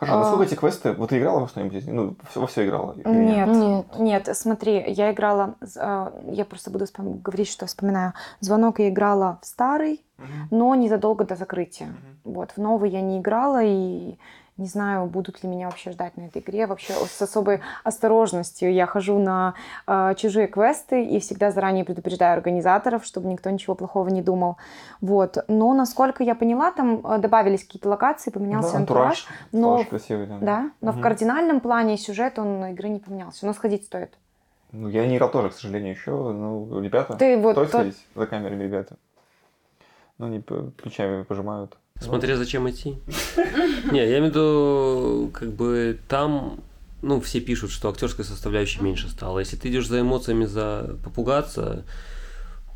Хорошо, а- насколько эти квесты... Вот ты играла во что-нибудь? Ну, во все играла? Нет, Нет. нет, смотри, я играла, а, я просто буду вспом- говорить, что вспоминаю. Звонок я играла в старый, Мгм. но незадолго до закрытия. Мгм. Вот, в новый я не играла, и не знаю, будут ли меня вообще ждать на этой игре. Вообще с особой осторожностью я хожу на э, чужие квесты и всегда заранее предупреждаю организаторов, чтобы никто ничего плохого не думал. Вот. Но, насколько я поняла, там э, добавились какие-то локации, поменялся Да, антураж. но- антураж красивый, да. Да, но в Мгм. кардинальном плане сюжет он игры не поменялся. Но сходить стоит. Ну, я не играл тоже, к сожалению, еще. Ну, ребята, Ты вот стоит тот- сходить за камерами, ребята. Ну, они п- плечами пожимают. Смотря зачем идти. Не, я имею в виду, как бы там, ну, все пишут, что актерская составляющая меньше стала. Если ты идешь за эмоциями, за попугаться,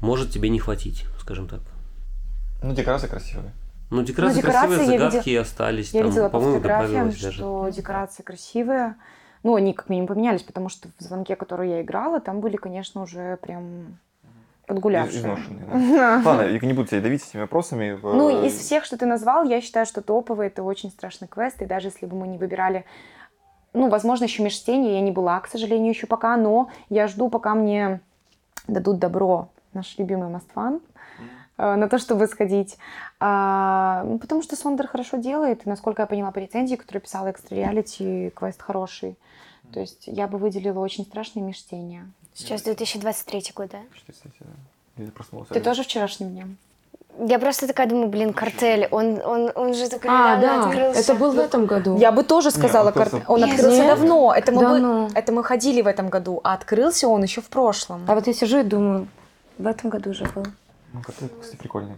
может тебе не хватить, скажем так. Ну, декорации красивые. Ну, декорации, Ну, декорации красивые, загадки остались. Я там, видела по фотографиям, даже. что декорации красивые. Ну, они как минимум поменялись, потому что в звонке, который я играла, там были, конечно, уже прям подгулявшие. Изношенные, да. Ладно, я не буду тебя давить этими вопросами. Ну, Э, из всех, что ты назвал, я считаю, что топовый это очень страшный квест. И даже если бы мы не выбирали, ну, возможно, еще меж тени я не была, к сожалению, еще пока, но я жду, пока мне дадут добро наш любимый Мастван э, на то, чтобы сходить. А, ну, потому что Сондер хорошо делает, и, насколько я поняла по рецензии, которую писала Extra Reality, квест хороший. То есть я бы выделила очень страшные межтения. Сейчас 2023 год, да? Что, кстати, да. Я проснулся. Ты тоже вчерашним днем? Я просто такая думаю, блин, картель, он, он, он же такой А, да, открылся. это был в этом году. Я бы тоже сказала, он открылся- кар- он Нет. открылся Нет? давно. Это мы, бы- Давно. это мы ходили в этом году, а открылся он еще в прошлом. А вот я сижу и думаю, в этом году уже был. Ну, коты, кстати, прикольные.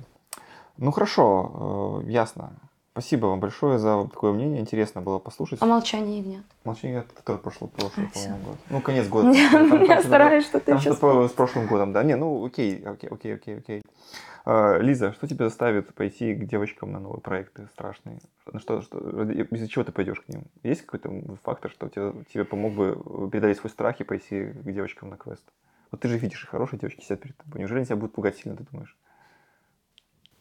Ну, хорошо, э, ясно. Спасибо вам большое за такое мнение. Интересно было послушать. А молчание ягнят. Молчание, который прошлый, прошлый, А, по-моему, год. Ну, конец года. Я стараюсь Там еще что-то с прошлым годом, да. Не, ну, окей, окей, окей, окей, окей. Э, Лиза, что тебя заставит пойти к девочкам на новые проекты страшные? Что, что, из-за чего ты пойдешь к ним? Есть какой-то фактор, что тебе, тебе помог бы преодолеть свой страх и пойти к девочкам на квест? Вот ты же видишь, хорошие девочки сидят перед тобой. Неужели они тебя будут пугать сильно, ты думаешь?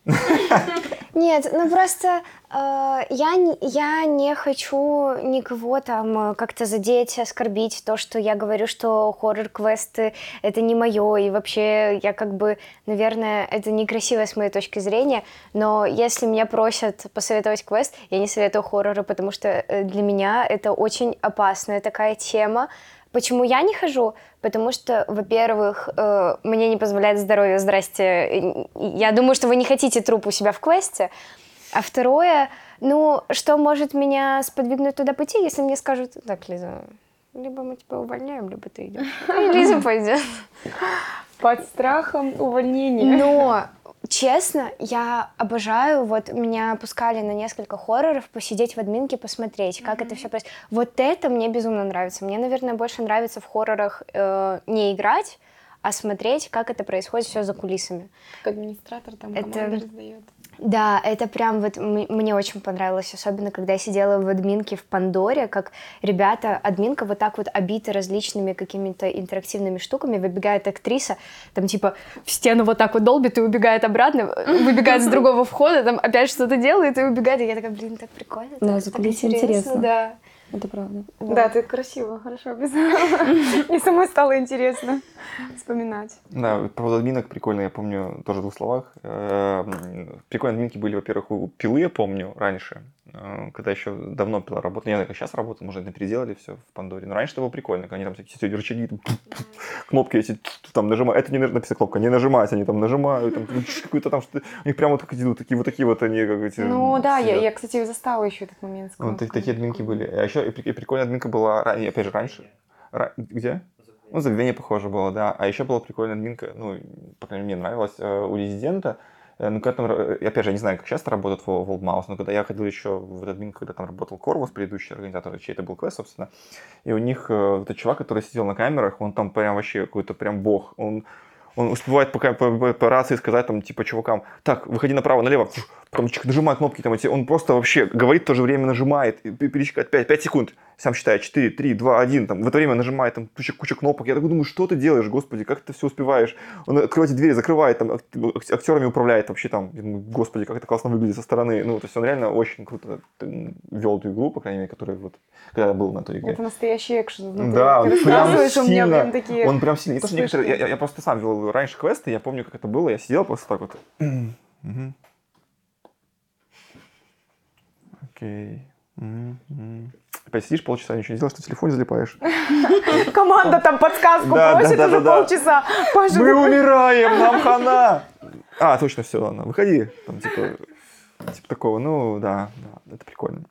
Нет, ну просто э, я, я не хочу никого там э, как-то задеть, оскорбить то, что я говорю, что хоррор-квесты — это не мое, и вообще я как бы, наверное, это некрасиво с моей точки зрения, но если меня просят посоветовать квест, я не советую хорроры, потому что э, для меня это очень опасная такая тема, Почему я не хожу? Потому что, во-первых, э, мне не позволяет здоровье, здрасте. Я думаю, что вы не хотите труп у себя в квесте. А второе, ну, что может меня сподвигнуть туда пойти, если мне скажут, так, Лиза, либо мы тебя увольняем, либо ты идешь. И Лиза пойдет. Под страхом увольнения. Но, честно, я обожаю, вот меня пускали на несколько хорроров посидеть в админке, посмотреть, как это все происходит. Вот это мне безумно нравится. Мне, наверное, больше нравится в хоррорах э, не играть, а смотреть, как это происходит все за кулисами. Как администратор там Это- команды раздает. Да, это прям вот мне очень понравилось, особенно когда я сидела в админке в Пандоре, как ребята, админка вот так вот обита различными какими-то интерактивными штуками, выбегает актриса, там типа в стену вот так вот долбит и убегает обратно, выбегает с другого входа, там опять что-то делает и убегает, и я такая, блин, так прикольно, Да, так, кулисами интересно. да. Это правда. Да, ты красиво, хорошо описала. Мне самой стало интересно вспоминать. Да, поводу админок прикольно, я помню, тоже в двух словах. Э, м, Прикольные админки были, во-первых, у Пилы, я помню, раньше, когда еще давно Пила работала. Не знаю, как сейчас работает, может, это переделали все в Пандоре. Но раньше это было прикольно, когда они там всякие рычаги, там, кнопки эти, там нажимают. Это не написано кнопка, не нажимать, они там нажимают, там какой-то там, что у них прямо вот так идут, такие вот такие вот они, как эти... Ну да, я, я, кстати, застала еще этот момент. Вот кнопками. такие админки были. А еще и при- и прикольная админка была, опять же, раньше. Ра- Где? Ну, заведение похоже было, да. А еще была прикольная админка, ну, по крайней мере, мне нравилась, э, у резидента. Э, Ну, когда там, э, опять же, я не знаю, как часто работает в World Mouse, но когда я ходил еще в админ, когда там работал Корвус, предыдущий организатор, чей это был квест, собственно, и у них э, этот чувак, который сидел на камерах, он там прям вообще какой-то прям бог. Он, он успевает по, по- по рации сказать там, типа, чувакам, так, выходи направо, налево, потом нажимай кнопки, там, эти, он просто вообще говорит, в то же время нажимает, пересекает 5, 5 секунд, сам считает 4, 3, 2, 1, там, в это время нажимает там куча, куча кнопок. Я такой думаю, что ты делаешь, господи, как ты все успеваешь? Он открывает двери, закрывает, там, ак- актерами управляет вообще там, господи, как это классно выглядит со стороны. Ну, то есть он реально очень круто м, вел эту игру, по крайней мере, которая вот, когда я был на той игре. Это настоящий экшен. внутри. Да, он прям рассказываешь, у меня сильно- прям такие... Он прям некоторые- я, я- я просто сам вел раньше квесты, я помню, как это было. Я сидел просто так вот. Мгм. Окей. М. Опять сидишь полчаса, ничего не делаешь, ты в телефоне залипаешь. Команда там подсказку просит уже полчаса. Мы умираем, нам хана! А, точно, все, ладно, выходи. Там, типа, типа такого, ну, да, да, это прикольно.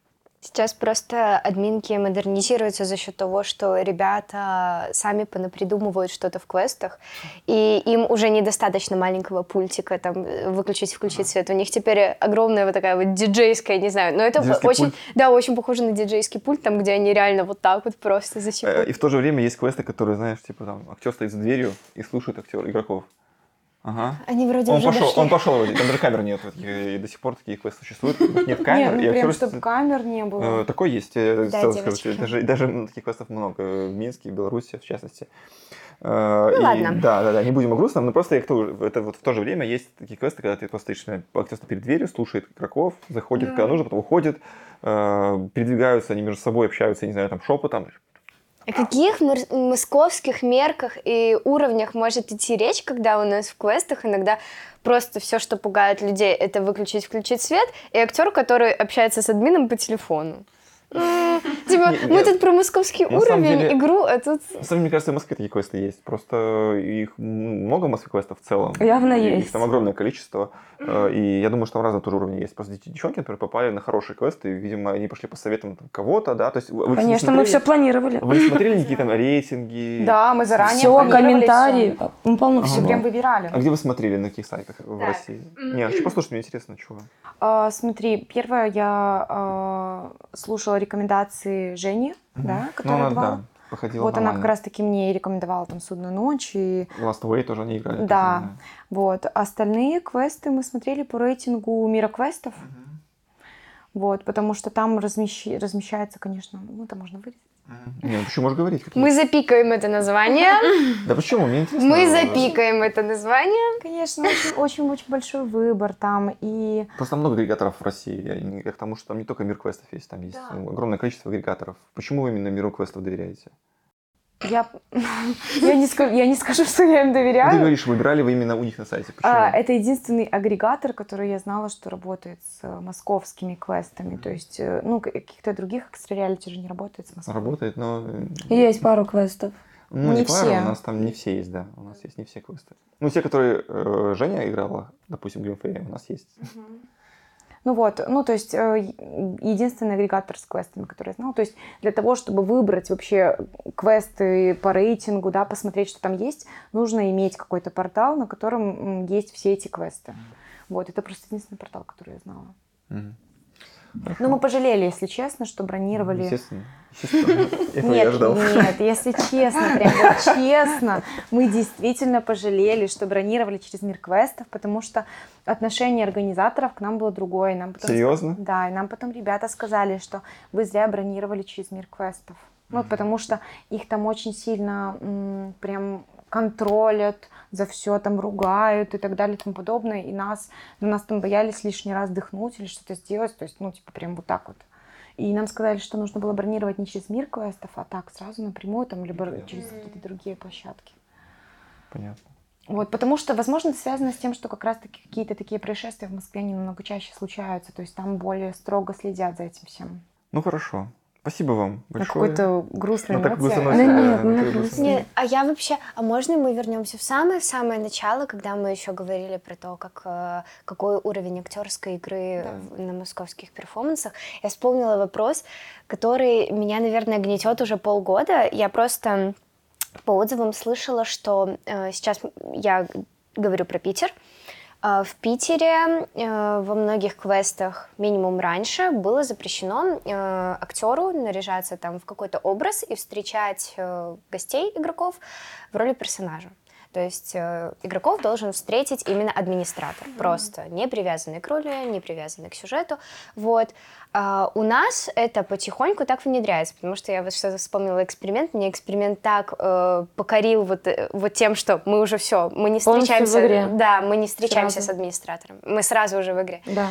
Сейчас просто админки модернизируются за счет того, что ребята сами понапридумывают что-то в квестах, и им уже недостаточно маленького пультика, там, выключить, включить свет. У них теперь огромная вот такая вот диджейская, не знаю, но это Диджейский очень, пульт. да, очень похоже на диджейский пульт, там, где они реально вот так вот просто Э, засекут. И в то же время есть квесты, которые, знаешь, типа там, актер стоит за дверью и слушает актер игроков. Ага. Они вроде Он уже пошел, дошли. он пошел, вроде, там даже камер нет, и, до сих пор такие квесты существуют, нет камер, Нет, ну прям, актеры чтобы камер не Э, было. Такой есть, я Да, сразу девочки. скажу, даже, даже ну, таких квестов много э, в Минске, в Беларуси, в частности. Э, Ну и- ладно. Да, да, да, не будем о грустном, но просто это вот в то же время есть такие квесты, когда ты просто стоишь, э, актер перед дверью, слушает игроков, заходит, когда нужно, потом уходит, э, передвигаются они между собой, общаются, не знаю, там шепотом. О каких московских мерках и уровнях может идти речь, когда у нас в квестах иногда просто все, что пугает людей, это выключить, включить свет, и актер, который общается с админом по телефону. Типа, мы тут про московский уровень, игру, а тут... На самом деле, мне кажется, в Москве такие квесты есть. Просто их много в Москве квестов в целом. Явно И Их есть. там огромное количество. Э, И я думаю, что там разные тоже уровни есть. Просто дети- девчонки, которые попали на хорошие квесты, видимо, они пошли по советам там кого-то, да. То есть Конечно, мы все планировали. Вы смотрели никакие там рейтинги? Да, мы заранее Все, комментарии, ну, полно всего. прям выбирали. А где вы смотрели, на каких сайтах в России? Не, хочу послушать, мне интересно, чего. А, смотри, первое, я а, слушала рекомендации Жени, да, Ну, которая она, два. да, походила Вот она как нормально. раз-таки мне и рекомендовала там «Судную ночь», и Last Way тоже они играли. Да. тоже, вот. Остальные квесты мы смотрели по рейтингу мира квестов. Вот, потому что там размещи- размещается, конечно, ну, это можно вырезать. Не, ну почему можешь говорить? какие? Мы запикаем это название, Да почему? Мне интересно. мы запикаем это название. Конечно, очень-очень большой выбор там, и Просто много агрегаторов в России. Я, не- я к тому, что там не только мир квестов есть, там есть Да. огромное количество агрегаторов. Почему вы именно миру квестов доверяете? Я, я, не скажу, я не скажу, что я им Ну, Ты доверяю. говоришь, выбирали вы именно у них на сайте. Почему? А, это единственный агрегатор, который я знала, что работает с э, московскими квестами. То есть, э, ну, каких-то других экстра-реалити же не работает с Москвой. Работает, но... э, Есть пару квестов. Ну, Не не, пару, все. у нас там не все есть, да. У нас есть не все квесты. Ну, те, которые э, Женя играла, допустим, Геймфэре, у нас есть. Ну вот, ну то есть э, единственный агрегатор с квестами, который я знала. То есть для того, чтобы выбрать вообще квесты по рейтингу, да, посмотреть, что там есть, нужно иметь какой-то портал, на котором есть все эти квесты. Вот, это просто единственный портал, который я знала. Мгм. Но мы пожалели, если честно, что бронировали... Естественно. Я Нет, ждал. нет, если честно, прям вот честно, мы действительно пожалели, что бронировали через мир квестов, потому что отношение организаторов к нам было другое. Нам потом Серьезно? Да, и нам потом ребята сказали, что вы зря бронировали через мир квестов. Ну, потому что их там очень сильно м, прям контролят, за все там ругают и так далее и тому подобное. И нас, ну, нас там боялись лишний раз дыхнуть или что-то сделать. То есть, ну, типа, прям вот так вот. И нам сказали, что нужно было бронировать не через мир квестов, а так, сразу напрямую, там, либо через какие-то другие площадки. Понятно. Вот, потому что, возможно, это связано с тем, что как раз-таки какие-то такие происшествия в Москве, они намного чаще случаются, то есть там более строго следят за этим всем. Ну, хорошо. Спасибо вам На большое. какой-то грустной Ну, так грустно, Да да, нет, грустно. грустной Нет, а я вообще, а можно мы вернемся в самое-самое начало, когда мы еще говорили про то, как, э, какой уровень актерской игры в- на московских перформансах? Я вспомнила вопрос, который меня, наверное, гнетет уже полгода. Я просто по отзывам слышала, что э, сейчас я говорю про Питер. Э, В Питере э, во многих квестах, минимум раньше, было запрещено э, актеру наряжаться там в какой-то образ и встречать э, гостей игроков в роли персонажа. То есть э, игроков должен встретить именно администратор, просто не привязанный к роли, не привязанный к сюжету. Вот. А у нас это потихоньку так внедряется, потому что я вот что-то вспомнила эксперимент, мне эксперимент так э, покорил вот, э, вот тем, что мы уже все, мы не Полностью в встречаемся, игре. да, мы не встречаемся Сразу. с администратором, мы сразу уже в игре. Да.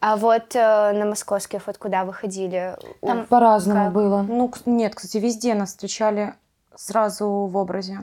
А вот э, на московских вот куда вы ходили? У- Там По-разному Как? было. Ну, нет, кстати, везде нас встречали сразу в образе.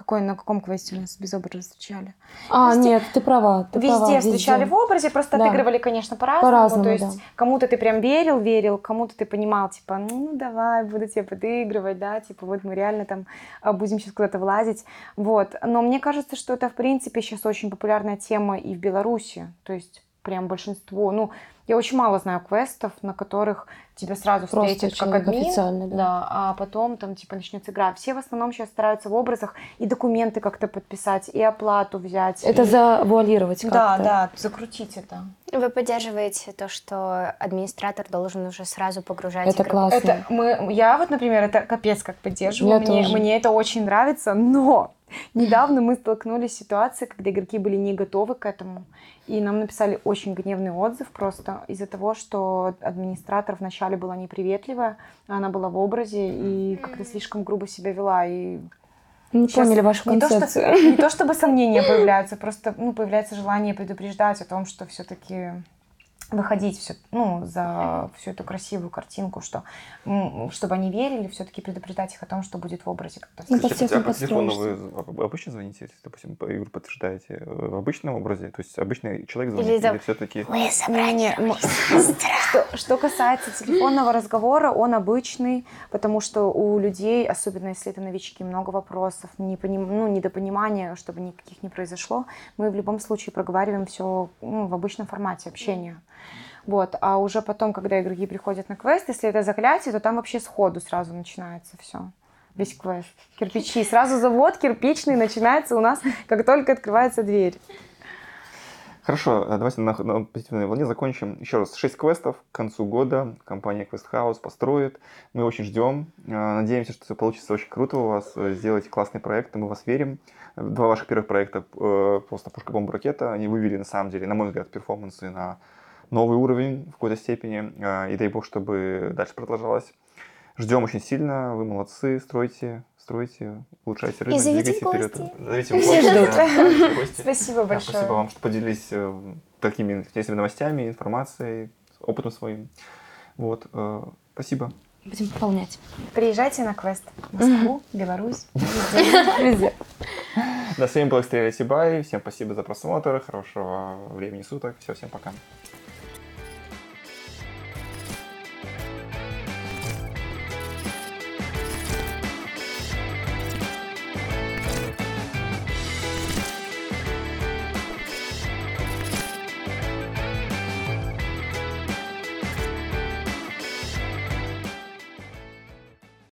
Какой, на каком квесте у нас без образа встречали? А, Везде- нет, ты права. Ты везде права, встречали в образе, просто Да. отыгрывали, конечно, по-разному. По-разному, То есть да. кому-то ты прям верил, верил, кому-то ты понимал, типа, ну давай, буду тебе подыгрывать, да, типа вот мы реально там а, будем сейчас куда-то влазить. Вот. Но мне кажется, что это, в принципе, сейчас очень популярная тема и в Беларуси. То есть прям большинство, ну, я очень мало знаю квестов, на которых тебя сразу Просто встретят как админ, официально, да. а потом там типа начнется игра. Все в основном сейчас стараются в образах и документы как-то подписать, и оплату взять. Это и- завуалировать как-то. да, да, закрутить это. Вы поддерживаете то, что администратор должен уже сразу погружать Это игроков? классно. Это мы, я вот, например, это капец как поддерживаю. Я мне, тоже. мне это очень нравится, но недавно мы столкнулись с ситуацией, когда игроки были не готовы к этому. И нам написали очень гневный отзыв просто из-за того, что администратор вначале была неприветливая, она была в образе и как-то слишком грубо себя вела. И Не Щас поняли вашу не то, что, концепцию. не то чтобы сомнения появляются, просто ну, появляется желание предупреждать о том, что все-таки выходить все, ну, за всю эту красивую картинку, что, чтобы они верили, все-таки предупреждать их о том, что будет в образе. Ну, всех а по телефону вы обычно звоните, если, допустим, по игру подтверждаете э, в обычном образе? То есть обычный человек Или звонит за- или все-таки... Не-не, м- что, что касается телефонного разговора, он обычный, потому что у людей, особенно если это новички, много вопросов, непоним- ну, недопонимания, чтобы никаких не произошло. Мы в любом случае проговариваем все в обычном формате общения. Вот. А уже потом, когда игроки приходят на квест, если это заклятие, то там вообще сходу сразу начинается все. Весь квест. Кирпичи. Сразу завод кирпичный начинается у нас, как только открывается дверь. Хорошо, э, давайте на, на позитивной волне закончим. Еще раз, 6 квестов к концу года компания Quest House построит. Мы очень ждем. Э, Надеемся, что все получится очень круто у вас. Э, Сделаете классный проект, мы вас верим. Два ваших первых проекта просто пушка бомба ракета. Они вывели, на самом деле, на мой взгляд, перформансы на новый уровень в какой-то степени. Э, И дай бог, чтобы дальше продолжалось. Ждем очень сильно. Вы молодцы. Стройте, стройте, улучшайте рынок, зовите двигайте вперед. Зовите в Все ждут. да. Спасибо Да, большое. спасибо вам, что поделились э, такими интересными новостями, информацией, опытом своим. Вот, э, спасибо. Будем пополнять. Приезжайте на квест в Москву, Беларусь. Везде. Да, с вами был Экстрель Сибай. Всем спасибо за просмотр, хорошего времени суток. Все, всем пока.